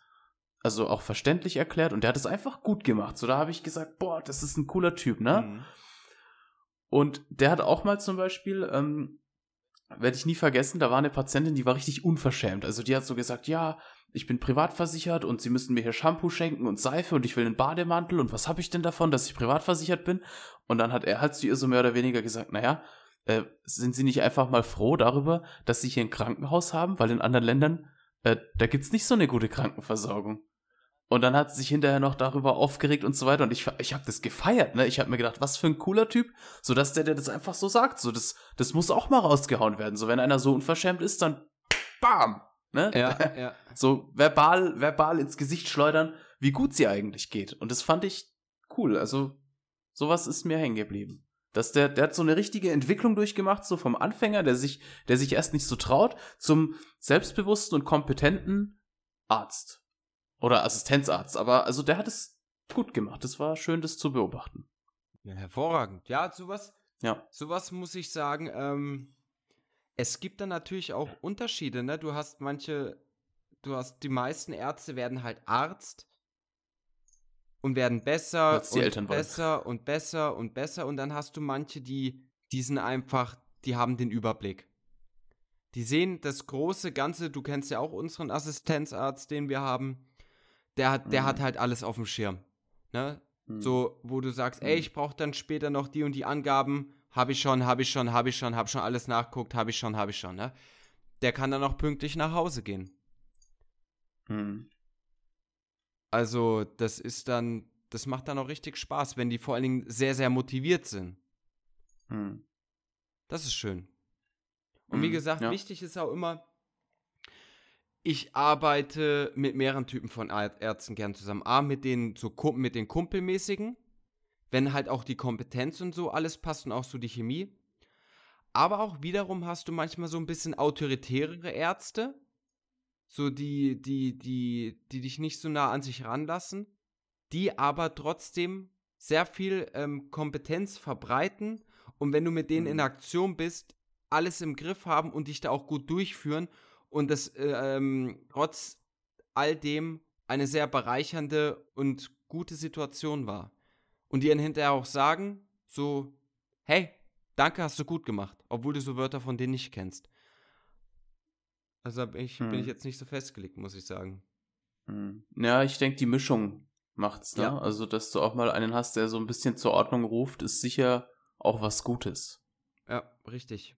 also auch verständlich erklärt und der hat es einfach gut gemacht. So da habe ich gesagt, boah, das ist ein cooler Typ, ne? Mhm. Und der hat auch mal zum Beispiel, ähm, werde ich nie vergessen, da war eine Patientin, die war richtig unverschämt. Also die hat so gesagt, ja, ich bin privat versichert und sie müssen mir hier Shampoo schenken und Seife und ich will einen Bademantel und was habe ich denn davon, dass ich privat versichert bin? Und dann hat er halt zu ihr so mehr oder weniger gesagt, naja, äh, sind Sie nicht einfach mal froh darüber, dass Sie hier ein Krankenhaus haben? Weil in anderen Ländern, äh, da gibt's nicht so eine gute Krankenversorgung. Und dann hat sie sich hinterher noch darüber aufgeregt und so weiter. Und ich, ich habe das gefeiert, ne? Ich habe mir gedacht, was für ein cooler Typ, so dass der, der das einfach so sagt. So, das, das muss auch mal rausgehauen werden. So, wenn einer so unverschämt ist, dann bam! Ne? Ja, ja. So verbal, verbal ins Gesicht schleudern, wie gut sie eigentlich geht. Und das fand ich cool. Also, sowas ist mir hängen geblieben. Dass der, der hat so eine richtige Entwicklung durchgemacht, so vom Anfänger, der sich, der sich erst nicht so traut, zum selbstbewussten und kompetenten Arzt. Oder Assistenzarzt. Aber also der hat es gut gemacht. Es war schön, das zu beobachten. Ja, hervorragend. Ja, sowas, Ja. sowas muss ich sagen, ähm, es gibt dann natürlich auch Unterschiede, ne? Du hast manche, du hast, die meisten Ärzte werden halt Arzt und werden besser und Eltern wollen. besser und besser und besser und dann hast du manche, die, die sind einfach, die haben den Überblick. Die sehen das große Ganze, du kennst ja auch unseren Assistenzarzt, den wir haben, der hat, der Mhm. hat halt alles auf dem Schirm. Ne? Hm. So, wo du sagst, ey, Mhm. ich brauche dann später noch die und die Angaben. Habe ich schon, habe ich schon, habe ich schon, habe schon alles nachguckt, habe ich schon, habe ich schon, ne? Der kann dann auch pünktlich nach Hause gehen. Hm. Also, das ist dann, das macht dann auch richtig Spaß, wenn die vor allen Dingen sehr, sehr motiviert sind. Hm. Das ist schön. Und wie Mhm, gesagt, ja. wichtig ist auch immer, ich arbeite mit mehreren Typen von Ärzten gern zusammen. A, mit den, so, mit den Kumpelmäßigen, wenn halt auch die Kompetenz und so alles passt und auch so die Chemie. Aber auch wiederum hast du manchmal so ein bisschen autoritärere Ärzte, so die, die, die, die dich nicht so nah an sich ranlassen, die aber trotzdem sehr viel ähm, Kompetenz verbreiten und wenn du mit denen in Mhm. Aktion bist, alles im Griff haben und dich da auch gut durchführen und das äh, ähm, trotz all dem eine sehr bereichernde und gute Situation war. Und die dann hinterher auch sagen, so, hey, danke, hast du gut gemacht, obwohl du so Wörter von denen nicht kennst. Also hab ich, bin Hm. ich jetzt nicht so festgelegt, muss ich sagen. Hm. Ja, ich denke, die Mischung macht's, ne? Ja. Also, dass du auch mal einen hast, der so ein bisschen zur Ordnung ruft, ist sicher auch was Gutes. Ja, richtig.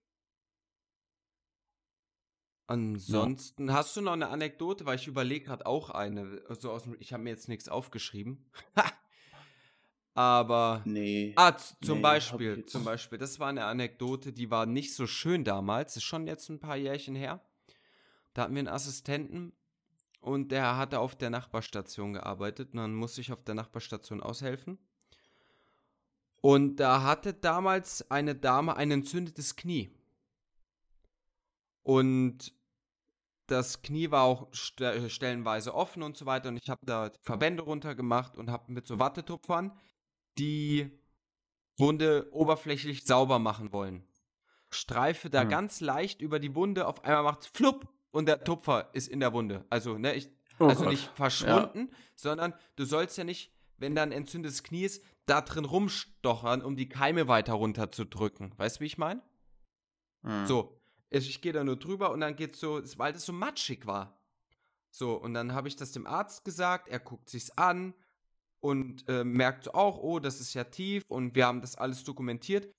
Ansonsten, hast du noch eine Anekdote? Weil ich überlege gerade auch eine. Also aus dem, ich habe mir jetzt nichts aufgeschrieben. Aber. Nee. Ah, zum Nee, Beispiel, zum Beispiel, das war eine Anekdote, die war nicht so schön damals, ist schon jetzt ein paar Jährchen her. Da hatten wir einen Assistenten und der hatte auf der Nachbarstation gearbeitet und dann musste ich auf der Nachbarstation aushelfen. Und da hatte damals eine Dame ein entzündetes Knie. Und das Knie war auch st stellenweise offen und so weiter und ich habe da Verbände runtergemacht und habe mit so Wattetupfern die Wunde oberflächlich sauber machen wollen. Streife da Hm. ganz leicht über die Wunde, auf einmal macht flupp und der Tupfer ist in der Wunde. Also, ne, ich, Oh also Gott. nicht verschwunden, sondern du sollst ja nicht, wenn da ein entzündetes Knie ist, da drin rumstochern, um die Keime weiter runterzudrücken. Weißt du, wie ich meine? Hm. So, ich, ich gehe da nur drüber und dann geht's so, weil das so matschig war. So, und dann habe ich das dem Arzt gesagt, er guckt sich's an und äh, merkt so auch, oh, das ist ja tief und wir haben das alles dokumentiert.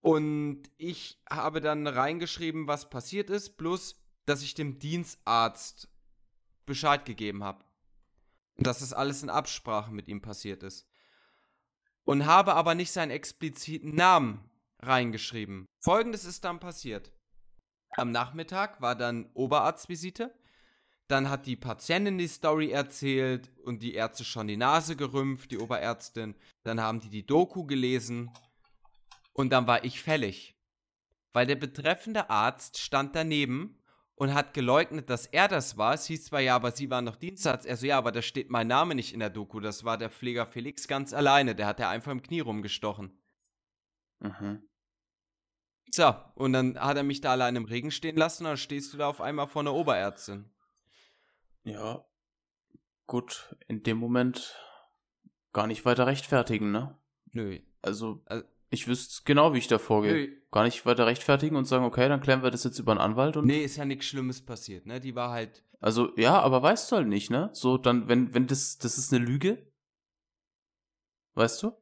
Und ich habe dann reingeschrieben, was passiert ist, plus, dass ich dem Dienstarzt Bescheid gegeben habe. Dass das alles in Absprache mit ihm passiert ist. Und habe aber nicht seinen expliziten Namen reingeschrieben. Folgendes ist dann passiert. Am Nachmittag war dann Oberarztvisite. Dann hat die Patientin die Story erzählt und die Ärzte schon die Nase gerümpft, die Oberärztin. Dann haben die die Doku gelesen und dann war ich fällig. Weil der betreffende Arzt stand daneben und hat geleugnet, dass er das war. Es hieß zwar, ja, aber sie waren noch Dienstarzt. Er so, ja, aber da steht mein Name nicht in der Doku. Das war der Pfleger Felix ganz alleine. Der hat ja einfach im Knie rumgestochen. Mhm. So, und dann hat er mich da allein im Regen stehen lassen und dann stehst du da auf einmal vor einer Oberärztin. Ja. Gut, in dem Moment gar nicht weiter rechtfertigen, ne? Nö. Also, Also- ich wüsste genau, wie ich da vorgehe. Nö. Gar nicht weiter rechtfertigen und sagen, okay, dann klären wir das jetzt über einen Anwalt und. Nee, ist ja nichts Schlimmes passiert, ne? Die war halt, Also, ja, aber weißt du halt nicht, ne? So, dann, wenn, wenn das, das ist eine Lüge. Weißt du?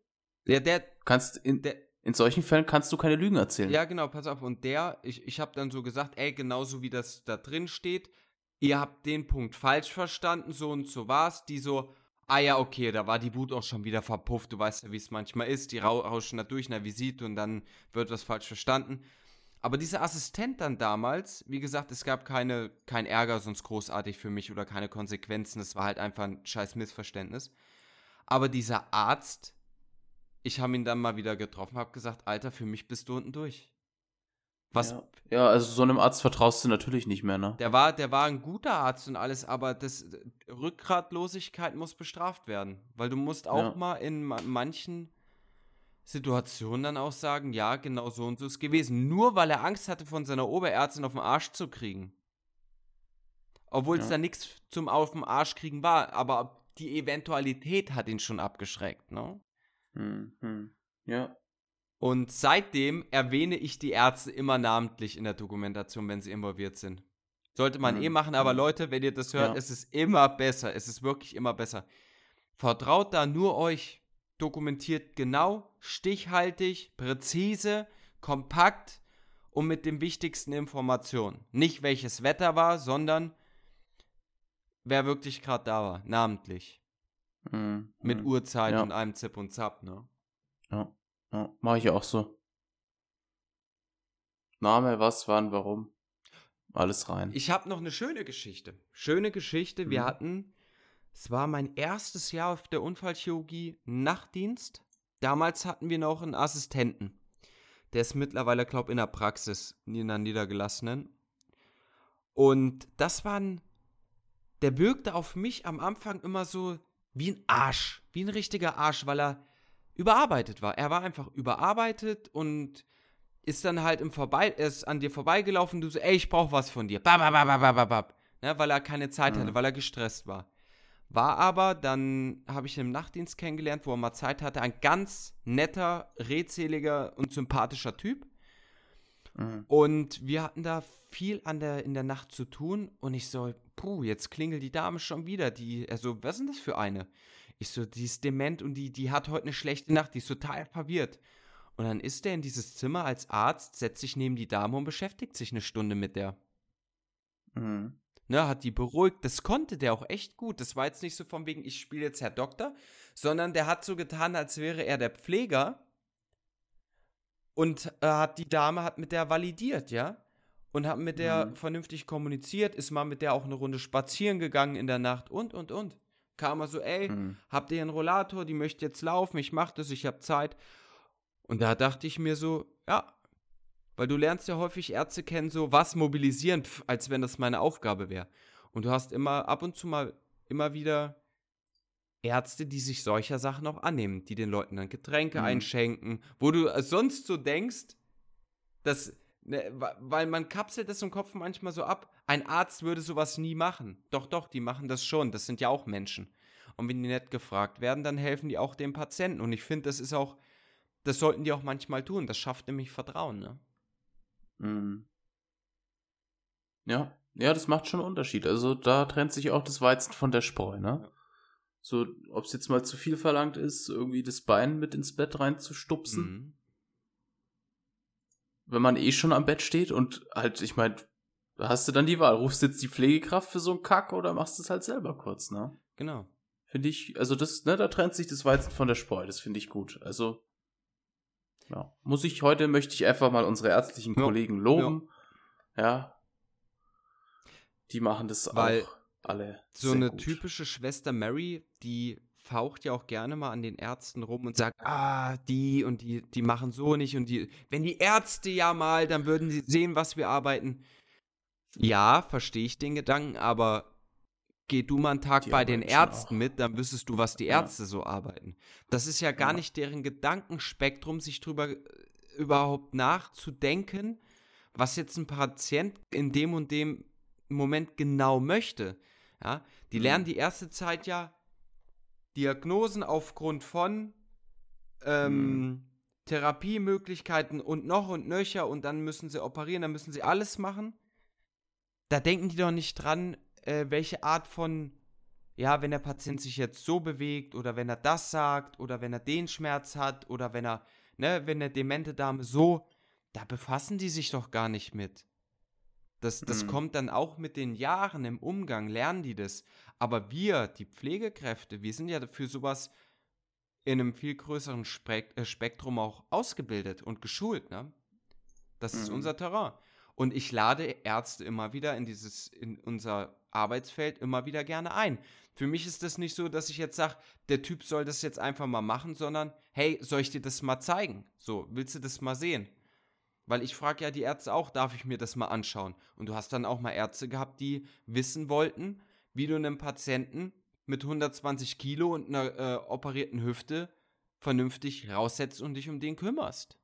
Ja, der, Kannst, in, der, in solchen Fällen kannst du keine Lügen erzählen. ja, genau, pass auf. Und der, ich, ich habe dann so gesagt, ey, genauso wie das da drin steht, ihr habt den Punkt falsch verstanden, so und so war's. Die so, ah ja, okay, da war die Wut auch schon wieder verpufft. Du weißt ja, wie es manchmal ist. Die rau rauschen da durch einer Visite und dann wird was falsch verstanden. Aber dieser Assistent dann damals, wie gesagt, es gab keine, kein Ärger sonst großartig für mich oder keine Konsequenzen. Es war halt einfach ein scheiß Missverständnis. Aber dieser Arzt, ich habe ihn dann mal wieder getroffen, habe gesagt, Alter, für mich bist du unten durch. Was? Ja. ja, also so einem Arzt vertraust du natürlich nicht mehr, ne? Der war, der war ein guter Arzt und alles, aber das Rückgratlosigkeit muss bestraft werden, weil du musst auch Ja. mal in ma- manchen Situationen dann auch sagen, ja, genau so und so ist gewesen. Nur weil er Angst hatte, von seiner Oberärztin auf den Arsch zu kriegen. Obwohl es Ja. da nichts zum auf den Arsch kriegen war, aber die Eventualität hat ihn schon abgeschreckt, ne? Hm, hm. Ja. Und seitdem erwähne ich die Ärzte immer namentlich in der Dokumentation, wenn sie involviert sind. Sollte man Mhm. eh machen, aber Mhm. Leute, wenn ihr das hört, Ja. es ist immer besser. Es ist wirklich immer besser. Vertraut da nur euch. Dokumentiert genau, stichhaltig, präzise, kompakt und mit den wichtigsten Informationen. Nicht welches Wetter war, sondern wer wirklich gerade da war, namentlich. Hm, Mit hm. Uhrzeit Ja. und einem Zip und Zap, ne? Ja, ja. Mach ich auch so. Name, was, wann, warum. Alles rein. Ich habe noch eine schöne Geschichte. Schöne Geschichte. Wir Mhm. hatten, es war mein erstes Jahr auf der Unfallchirurgie Nachtdienst. Damals hatten wir noch einen Assistenten. Der ist mittlerweile, glaube ich, in der Praxis, in der Niedergelassenen. Und das war ein, der wirkte auf mich am Anfang immer so wie ein Arsch, wie ein richtiger Arsch, weil er überarbeitet war. Er war einfach überarbeitet und ist dann halt im Vorbei, er ist an dir vorbeigelaufen, du so, ey, ich brauch was von dir. Babababababab. Ne, weil er keine Zeit hatte, Mhm. weil er gestresst war. War aber, dann habe ich ihn im Nachtdienst kennengelernt, wo er mal Zeit hatte, ein ganz netter, redseliger und sympathischer Typ. Mhm. Und wir hatten da viel an der, in der Nacht zu tun und ich so, puh, jetzt klingelt die Dame schon wieder. Die, er so, was denn das für eine? Ich so, die ist dement und die, die hat heute eine schlechte Nacht, die ist total verwirrt. Und dann ist er in dieses Zimmer als Arzt, setzt sich neben die Dame und beschäftigt sich eine Stunde mit der. Mhm. Ne, hat die beruhigt. Das konnte der auch echt gut. Das war jetzt nicht so von wegen, ich spiele jetzt Herr Doktor, sondern der hat so getan, als wäre er der Pfleger und äh, hat die Dame hat mit der validiert, ja? Und hat mit der Mhm. vernünftig kommuniziert, ist mal mit der auch eine Runde spazieren gegangen in der Nacht und und und. Kam er so, ey, Mhm. habt ihr einen Rollator, die möchte jetzt laufen, ich mach das, ich hab Zeit. Und da dachte ich mir so, ja, weil du lernst ja häufig Ärzte kennen, so was mobilisieren, pf, als wenn das meine Aufgabe wäre. Und du hast immer ab und zu mal immer wieder Ärzte, die sich solcher Sachen auch annehmen, die den Leuten dann Getränke Mhm. einschenken, wo du äh, sonst so denkst, dass, ne, weil man kapselt das im Kopf manchmal so ab, ein Arzt würde sowas nie machen. Doch, doch, die machen das schon, das sind ja auch Menschen. Und wenn die nicht gefragt werden, dann helfen die auch dem Patienten. Und ich finde, das ist auch, das sollten die auch manchmal tun. Das schafft nämlich Vertrauen, ne? Mhm. Ja, ja, das macht schon einen Unterschied. Also da trennt sich auch das Weizen von der Spreu, ne? Ja. So, ob es jetzt mal zu viel verlangt ist, irgendwie das Bein mit ins Bett reinzustupsen, Mhm. wenn man eh schon am Bett steht und halt, ich meine, da hast du dann die Wahl. Rufst du jetzt die Pflegekraft für so einen Kack oder machst es halt selber kurz, ne? Genau. Finde ich, also das, ne, da trennt sich das Weizen von der Spreu, das finde ich gut. Also, ja, muss ich heute, möchte ich einfach mal unsere ärztlichen Ja, Kollegen loben. Ja. Die machen das Weil auch alle. So eine gut. typische Schwester Mary, die faucht ja auch gerne mal an den Ärzten rum und sagt, ah, die und die, die machen so nicht und die, wenn die Ärzte ja mal, dann würden sie sehen, was wir arbeiten. Ja, verstehe ich den Gedanken, aber geh du mal einen Tag Die bei den Ärzten auch. mit, dann wüsstest du, was die Ja. Ärzte so arbeiten. Das ist ja gar Ja. nicht deren Gedankenspektrum, sich drüber äh, überhaupt nachzudenken, was jetzt ein Patient in dem und dem Moment genau möchte. Ja, die Mhm. lernen die erste Zeit ja Diagnosen aufgrund von ähm, Mhm. Therapiemöglichkeiten und noch und nöcher und dann müssen sie operieren, dann müssen sie alles machen. Da denken die doch nicht dran, äh, welche Art von, ja, wenn der Patient sich jetzt so bewegt oder wenn er das sagt oder wenn er den Schmerz hat oder wenn er, ne, wenn der demente Dame so, da befassen die sich doch gar nicht mit. Das, das mhm. kommt dann auch mit den Jahren im Umgang, lernen die das. Aber wir, die Pflegekräfte, wir sind ja für sowas in einem viel größeren äh, Spektrum auch ausgebildet und geschult, ne? Das ist mhm. unser Terrain. Und ich lade Ärzte immer wieder in dieses, in unser Arbeitsfeld immer wieder gerne ein. Für mich ist das nicht so, dass ich jetzt sage, der Typ soll das jetzt einfach mal machen, sondern hey, soll ich dir das mal zeigen? So, willst du das mal sehen? Weil ich frage ja die Ärzte auch, darf ich mir das mal anschauen? Und du hast dann auch mal Ärzte gehabt, die wissen wollten, wie du einem Patienten mit 120 Kilo und einer äh, operierten Hüfte vernünftig raussetzt und dich um den kümmerst.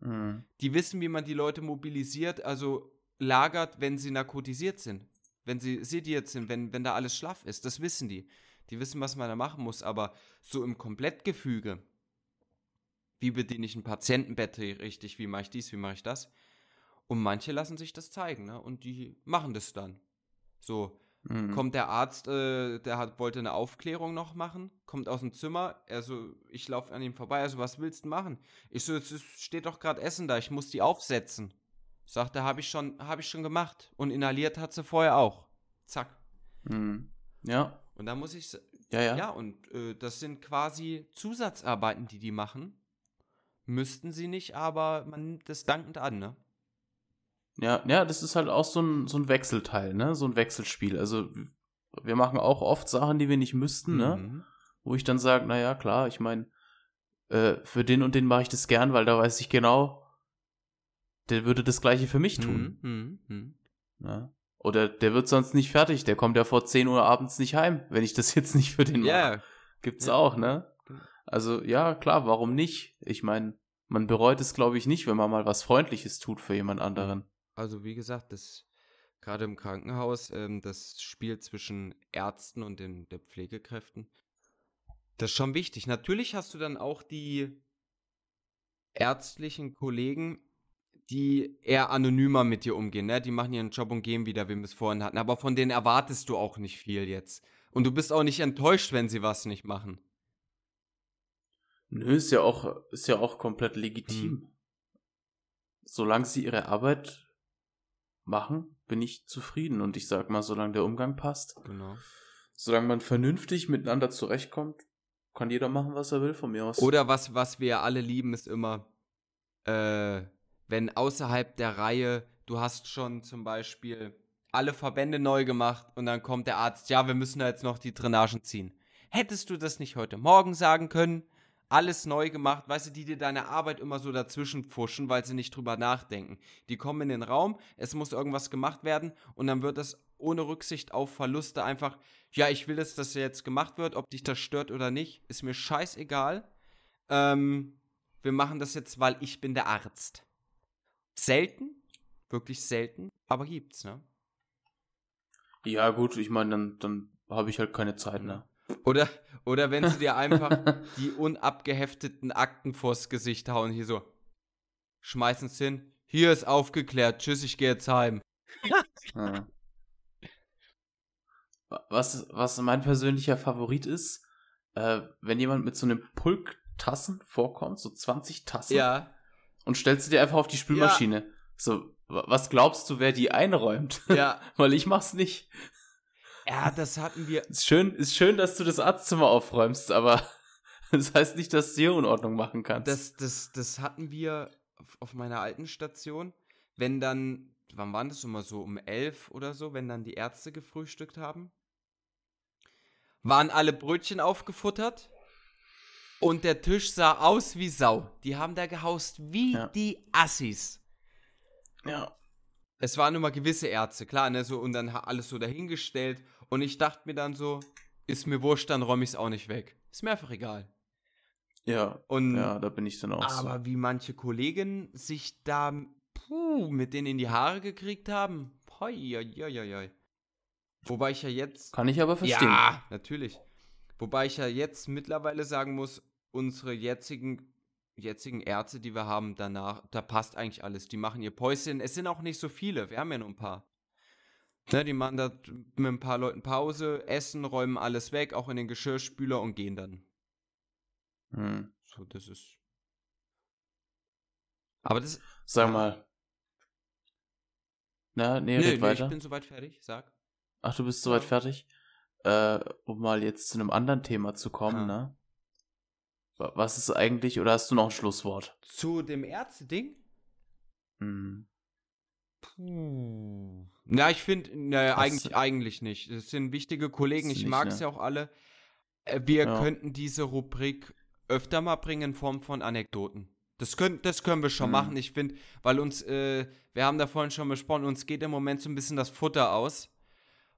Mhm. Die wissen, wie man die Leute mobilisiert, also lagert, wenn sie narkotisiert sind. Wenn sie sediert sind, wenn, wenn da alles schlaff ist. Das wissen die. Die wissen, was man da machen muss. Aber so im Komplettgefüge, wie bediene ich ein Patientenbett richtig, wie mache ich dies, wie mache ich das? Und manche lassen sich das zeigen, ne? Und die machen das dann. So, Mhm. Kommt der Arzt, äh, der hat, wollte eine Aufklärung noch machen, kommt aus dem Zimmer, also ich laufe an ihm vorbei, also was willst du machen? Ich so, jetzt steht doch gerade Essen da, ich muss die aufsetzen. Sagt er, habe ich schon, habe ich schon gemacht und inhaliert hat sie vorher auch. Zack. Mhm. Ja. Und da muss ich, ja, ja. Ja, und äh, das sind quasi Zusatzarbeiten, die die machen. Müssten sie nicht, aber man nimmt das dankend an, ne? Ja, ja, das ist halt auch so ein, so ein Wechselteil, ne? So ein Wechselspiel. Also wir machen auch oft Sachen, die wir nicht müssten, ne? mhm. ne? Wo ich dann sage, naja, klar, ich meine, äh, für den und den mache ich das gern, weil da weiß ich genau, der würde das gleiche für mich tun. Mhm. Mhm. Ja? Oder der wird sonst nicht fertig, der kommt ja vor 10 Uhr abends nicht heim, wenn ich das jetzt nicht für den mache. Yeah. Gibt's ja. auch, ne? Also ja, klar, warum nicht? Ich meine, man bereut es, glaube ich, nicht, wenn man mal was Freundliches tut für jemand anderen. Also wie gesagt, das gerade im Krankenhaus, ähm, das Spiel zwischen Ärzten und den der Pflegekräften, das ist schon wichtig. Natürlich hast du dann auch die ärztlichen Kollegen, die eher anonymer mit dir umgehen, ne? Die machen ihren Job und gehen wieder, wie wir es vorhin hatten. Aber von denen erwartest du auch nicht viel jetzt. Und du bist auch nicht enttäuscht, wenn sie was nicht machen. Nö, ist ja auch, ist ja auch komplett legitim. Hm. Solange sie ihre Arbeit machen, bin ich zufrieden. Und ich sag mal, solange der Umgang passt, genau. solange man vernünftig miteinander zurechtkommt, kann jeder machen, was er will von mir aus. Oder was, was wir alle lieben, ist immer, äh, wenn außerhalb der Reihe, du hast schon zum Beispiel alle Verbände neu gemacht und dann kommt der Arzt, ja, wir müssen da jetzt noch die Drainagen ziehen. Hättest du das nicht heute Morgen sagen können? Alles neu gemacht, weißt du, die dir deine Arbeit immer so dazwischen pfuschen, weil sie nicht drüber nachdenken. Die kommen in den Raum, es muss irgendwas gemacht werden und dann wird das ohne Rücksicht auf Verluste einfach, ja, ich will, dass das jetzt gemacht wird, ob dich das stört oder nicht, ist mir scheißegal. Ähm, wir machen das jetzt, weil ich bin der Arzt. Selten, wirklich selten, aber gibt's, ne? Ja, gut, ich meine, dann, dann habe ich halt keine Zeit, ne? Oder, oder wenn sie dir einfach die unabgehefteten Akten vors Gesicht hauen, hier so, schmeißen es hin, hier ist aufgeklärt, tschüss, ich gehe jetzt heim. was, was mein persönlicher Favorit ist, äh, wenn jemand mit so einem Pulk Tassen vorkommt, so 20 Tassen, ja. und stellst du dir einfach auf die Spülmaschine. Ja. So, was glaubst du, wer die einräumt? Ja. Weil ich mach's nicht. Ja, das hatten wir. Ist schön, ist schön, dass du das Arztzimmer aufräumst, aber das heißt nicht, dass du hier Unordnung machen kannst. Das, das, das hatten wir auf meiner alten Station. Wenn dann, wann waren das immer so, um elf oder so, wenn dann die Ärzte gefrühstückt haben? Waren alle Brötchen aufgefuttert? Und der Tisch sah aus wie Sau. Die haben da gehaust wie ja. die Assis. Ja. Es waren immer gewisse Ärzte, klar, ne, so, und dann alles so dahingestellt und ich dachte mir dann so, ist mir wurscht, dann räume ich es auch nicht weg. Ist mir einfach egal. Ja, und, ja, da bin ich dann auch Aber so. wie manche Kollegen sich da puh, mit denen in die Haare gekriegt haben, hoi, hoi, hoi, hoi. Wobei ich ja jetzt... Kann ich aber verstehen. Ja, natürlich. Wobei ich ja jetzt mittlerweile sagen muss, unsere jetzigen, jetzigen Ärzte, die wir haben, danach, da passt eigentlich alles. Die machen ihr Päuschen. Es sind auch nicht so viele, wir haben ja nur ein paar. Ne, die machen da mit ein paar Leuten Pause, essen, räumen alles weg, auch in den Geschirrspüler und gehen dann. Hm. So, das ist. Aber das. Sag mal. Na, nee, Nee, red nee, weiter. ich bin soweit fertig, sag. Ach, du bist soweit fertig? Äh, um mal jetzt zu einem anderen Thema zu kommen, Ja. ne? Wa- Was ist eigentlich, oder hast du noch ein Schlusswort? Zu dem Ärzte-Ding? Hm. Puh. Na, ich finde, Was- eigentlich, eigentlich nicht. Es sind wichtige Kollegen, ich mag es ne? ja auch alle. Äh, Wir Ja. könnten diese Rubrik öfter mal bringen in Form von Anekdoten. Das können, das können wir schon Hm. machen. Ich finde, weil uns, äh, wir haben da vorhin schon besprochen, uns geht im Moment so ein bisschen das Futter aus,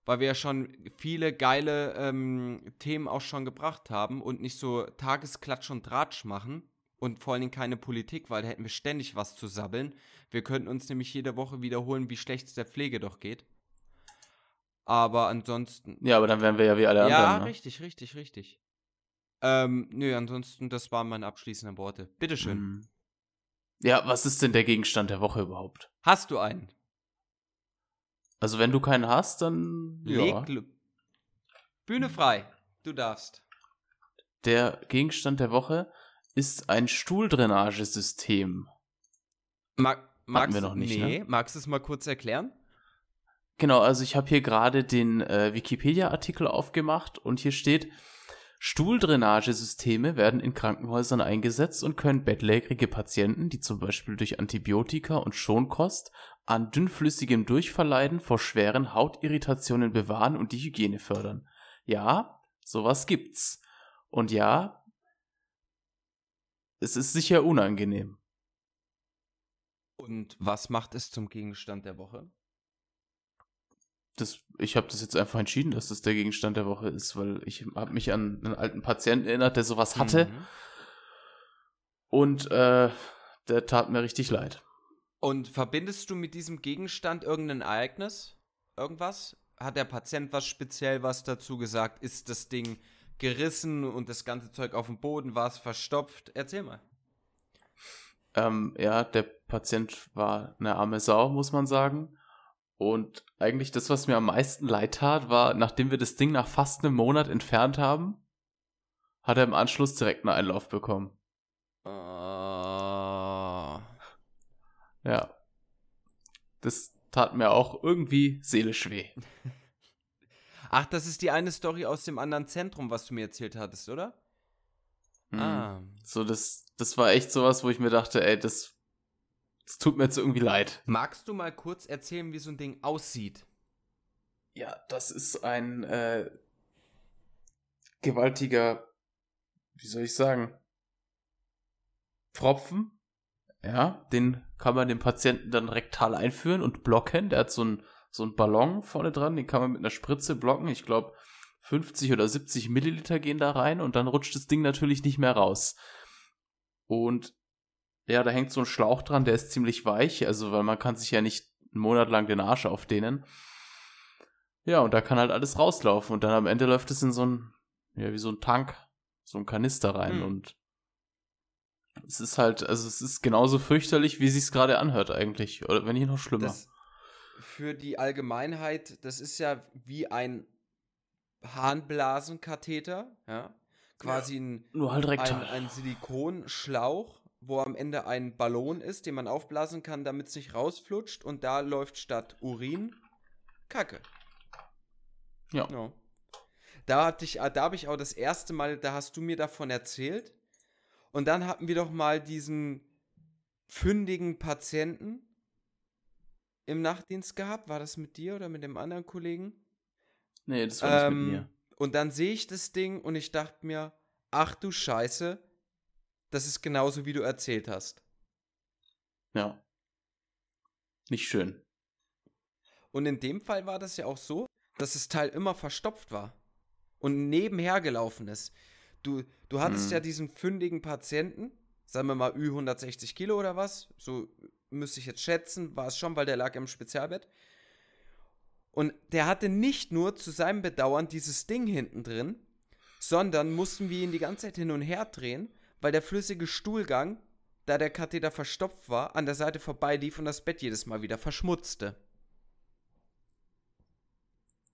weil wir ja schon viele geile ähm, Themen auch schon gebracht haben und nicht so Tagesklatsch und Tratsch machen und vor allen Dingen keine Politik, weil da hätten wir ständig was zu sabbeln. Wir könnten uns nämlich jede Woche wiederholen, wie schlecht es der Pflege doch geht. Aber ansonsten. Ja, aber dann wären wir ja wie alle ja, anderen. Ne? richtig, richtig, richtig. Ähm, nö, ansonsten, das waren meine abschließenden Worte. Bitteschön. Hm. Ja, was ist denn der Gegenstand der Woche überhaupt? Hast du einen? Also, wenn du keinen hast, dann. Ja. Leg Bühne frei. Du darfst. Der Gegenstand der Woche ist ein Stuhldrainagesystem. Mag, magst, wir noch nicht, nee, ne? magst du es mal kurz erklären? Genau, also ich habe hier gerade den äh, Wikipedia-Artikel aufgemacht und hier steht, Stuhldrainagesysteme werden in Krankenhäusern eingesetzt und können bettlägerige Patienten, die zum Beispiel durch Antibiotika und Schonkost an dünnflüssigem Durchfall leiden, vor schweren Hautirritationen bewahren und die Hygiene fördern. Ja, sowas gibt's. Und ja, es ist sicher unangenehm. Und was macht es zum Gegenstand der Woche? das, ich habe das jetzt einfach entschieden, dass das der Gegenstand der Woche ist, weil ich habe mich an einen alten Patienten erinnert, der sowas hatte Mhm. und äh, der tat mir richtig leid. Und verbindest du mit diesem Gegenstand irgendein Ereignis? Irgendwas? Hat der Patient was speziell was dazu gesagt? Ist das Ding gerissen und das ganze Zeug auf dem Boden? War es verstopft? Erzähl mal. Ähm, ja, der Patient war eine arme Sau, muss man sagen. Und eigentlich das, was mir am meisten leid tat, war, nachdem wir das Ding nach fast einem Monat entfernt haben, hat er im Anschluss direkt einen Einlauf bekommen. Ah. Ja. Das tat mir auch irgendwie seelisch weh. Ach, das ist die eine Story aus dem anderen Zentrum, was du mir erzählt hattest, oder? Mhm. Ah. So, das, das war echt sowas, wo ich mir dachte, ey, das, das tut mir jetzt irgendwie leid. Magst du mal kurz erzählen, wie so ein Ding aussieht? Ja, das ist ein äh, gewaltiger, wie soll ich sagen, Pfropfen. Ja, den kann man dem Patienten dann rektal einführen und blocken. Der hat so einen so einen Ballon vorne dran, den kann man mit einer Spritze blocken. Ich glaube, 50 oder 70 Milliliter gehen da rein und dann rutscht das Ding natürlich nicht mehr raus. Und ja, da hängt so ein Schlauch dran, der ist ziemlich weich, also weil man kann sich ja nicht einen Monat lang den Arsch aufdehnen. Ja, und da kann halt alles rauslaufen und dann am Ende läuft es in so ein, ja, wie so ein Tank, so ein Kanister rein Hm. und es ist halt, also es ist genauso fürchterlich, wie sich's gerade anhört eigentlich, oder wenn nicht noch schlimmer. Das für die Allgemeinheit, das ist ja wie ein Harnblasenkatheter, ja. Quasi ein, Nur halt ein, rektal. ein Silikonschlauch, wo am Ende ein Ballon ist, den man aufblasen kann, damit es nicht rausflutscht und da läuft statt Urin Kacke. ja. Ja. Da hatte ich, da habe ich auch das erste Mal, da hast du mir davon erzählt. Und dann hatten wir doch mal diesen fündigen Patienten im Nachtdienst gehabt. War das mit dir oder mit dem anderen Kollegen? Nee, das war nicht Ähm, mit mir. Und dann sehe ich das Ding und ich dachte mir, ach du Scheiße, das ist genauso wie du erzählt hast. Ja. Nicht schön. Und in dem Fall war das ja auch so, dass das Teil immer verstopft war und nebenher gelaufen ist. Du, du hattest Hm. ja diesen fündigen Patienten, sagen wir mal Ü 160 Kilo oder was, so müsste ich jetzt schätzen, war es schon, weil der lag im Spezialbett. Und der hatte nicht nur zu seinem Bedauern dieses Ding hinten drin, sondern mussten wir ihn die ganze Zeit hin und her drehen, weil der flüssige Stuhlgang, da der Katheter verstopft war, an der Seite vorbeilief und das Bett jedes Mal wieder verschmutzte.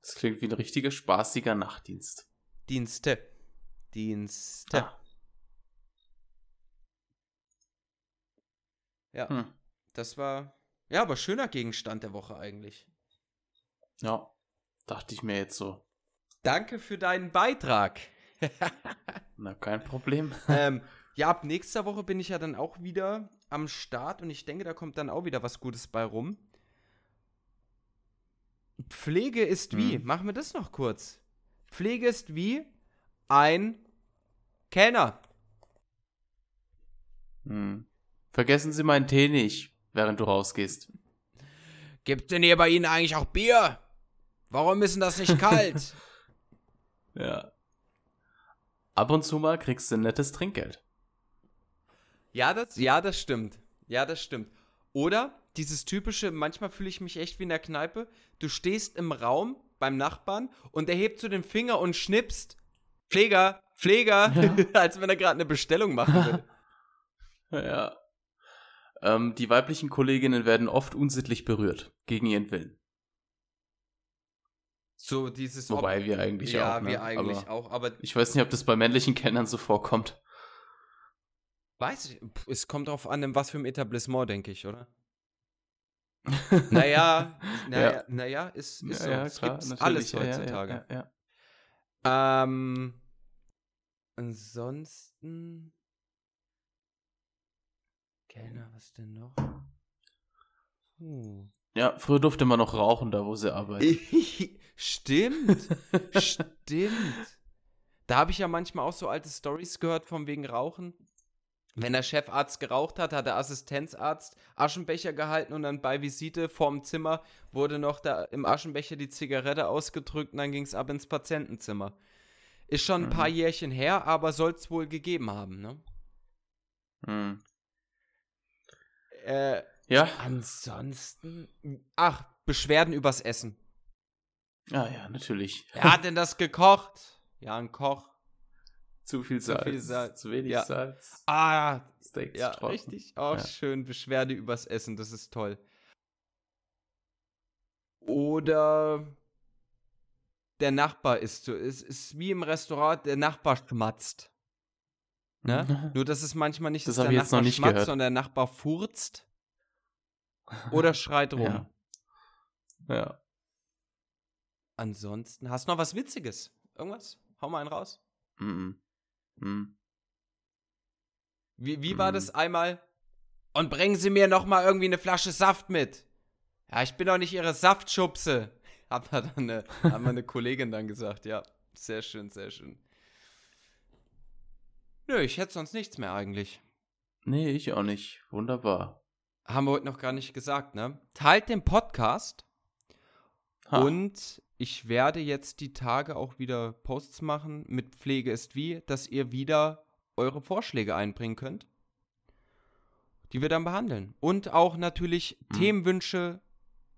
Das klingt wie ein richtiger spaßiger Nachtdienst. Dienste. Dienste. Ah. Ja, Hm. das war. Ja, aber schöner Gegenstand der Woche eigentlich. Ja, dachte ich mir jetzt so. Danke für deinen Beitrag. Na, kein Problem. ähm, ja, ab nächster Woche bin ich ja dann auch wieder am Start und ich denke, da kommt dann auch wieder was Gutes bei rum. Pflege ist wie, Hm. machen wir das noch kurz. Pflege ist wie ein Kellner. Hm. Vergessen Sie meinen Tee nicht, während du rausgehst. Gibt denn hier bei Ihnen eigentlich auch Bier? Warum ist denn das nicht kalt? Ja. Ab und zu mal kriegst du ein nettes Trinkgeld. ja, das, ja, das stimmt. Ja, das stimmt. Oder dieses typische, manchmal fühle ich mich echt wie in der Kneipe. Du stehst im Raum beim Nachbarn und er hebt so den Finger und schnipst. Pfleger, Pfleger, als wenn er gerade eine Bestellung machen will. Ja. Ähm, die weiblichen Kolleginnen werden oft unsittlich berührt, gegen ihren Willen. So dieses. Wobei wir eigentlich ja, auch. ne? wir eigentlich Aber auch. Aber Ich weiß nicht, ob das bei männlichen Kennern so vorkommt. weiß ich, es kommt drauf an, in was für ein Etablissement, denke ich, oder? Naja, naja, Ja. naja, ist, ist so. ja, es gibt alles Ja, ja, ja, heutzutage. Ja, ja. Ähm, ansonsten. Kellner, was denn noch? Hm. ja, früher durfte man noch rauchen, da wo sie arbeitet. Stimmt. Stimmt. Da habe ich ja manchmal auch so alte Stories gehört von wegen Rauchen. Wenn der Chefarzt geraucht hat, hat der Assistenzarzt Aschenbecher gehalten und dann bei Visite vorm Zimmer wurde noch da im Aschenbecher die Zigarette ausgedrückt und dann ging es ab ins Patientenzimmer. Ist schon ein Mhm. paar Jährchen her, aber soll es wohl gegeben haben, ne? Hm. Äh, Ja. ansonsten. Ach, Beschwerden übers Essen. Ah ja, natürlich. Wer hat denn das gekocht? Ja, ein Koch. Zu viel Zu Salz. viel Salz. Zu wenig Ja. Salz. Ah, Steak ja, zu trocken. richtig. Auch Ja. schön. Beschwerde übers Essen, das ist toll. Oder der Nachbar ist so. Es ist wie im Restaurant, der Nachbar schmatzt. Ne? Nur, dass es manchmal nicht Das ist, hab der ich jetzt noch Nachbar nicht schmatzt, gehört. sondern der Nachbar furzt oder schreit rum. Ja. Ja. Ansonsten, hast du noch was Witziges? Irgendwas? Hau mal einen raus. Mhm. Mhm. Wie, wie war Mhm. das einmal? Und bringen Sie mir noch mal irgendwie eine Flasche Saft mit. Ja, ich bin doch nicht Ihre Saftschubse. Hat dann eine, hat mir eine Kollegin dann gesagt. Ja, sehr schön, sehr schön. Nö, ich hätte sonst nichts mehr eigentlich. Nee, ich auch nicht. Wunderbar. Haben wir heute noch gar nicht gesagt, ne? Teilt den Podcast Ha. und ich werde jetzt die Tage auch wieder Posts machen mit Pflege ist wie, dass ihr wieder eure Vorschläge einbringen könnt, die wir dann behandeln. Und auch natürlich Mhm. Themenwünsche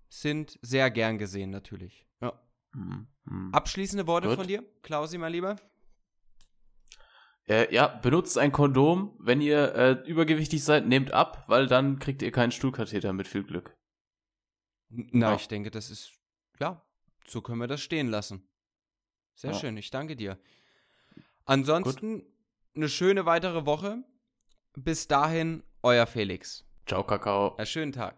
sind sehr gern gesehen, natürlich. Ja. Mhm. Abschließende Worte Gut. von dir, Klausi, mein Lieber? Äh, ja, benutzt ein Kondom. Wenn ihr äh, übergewichtig seid, nehmt ab, weil dann kriegt ihr keinen Stuhlkatheter mit viel Glück. Na, Ja. ich denke, das ist, ja, so können wir das stehen lassen. Sehr Ja. schön, ich danke dir. Ansonsten eine schöne weitere Woche. Bis dahin, euer Felix. Ciao, Kakao. Einen schönen Tag.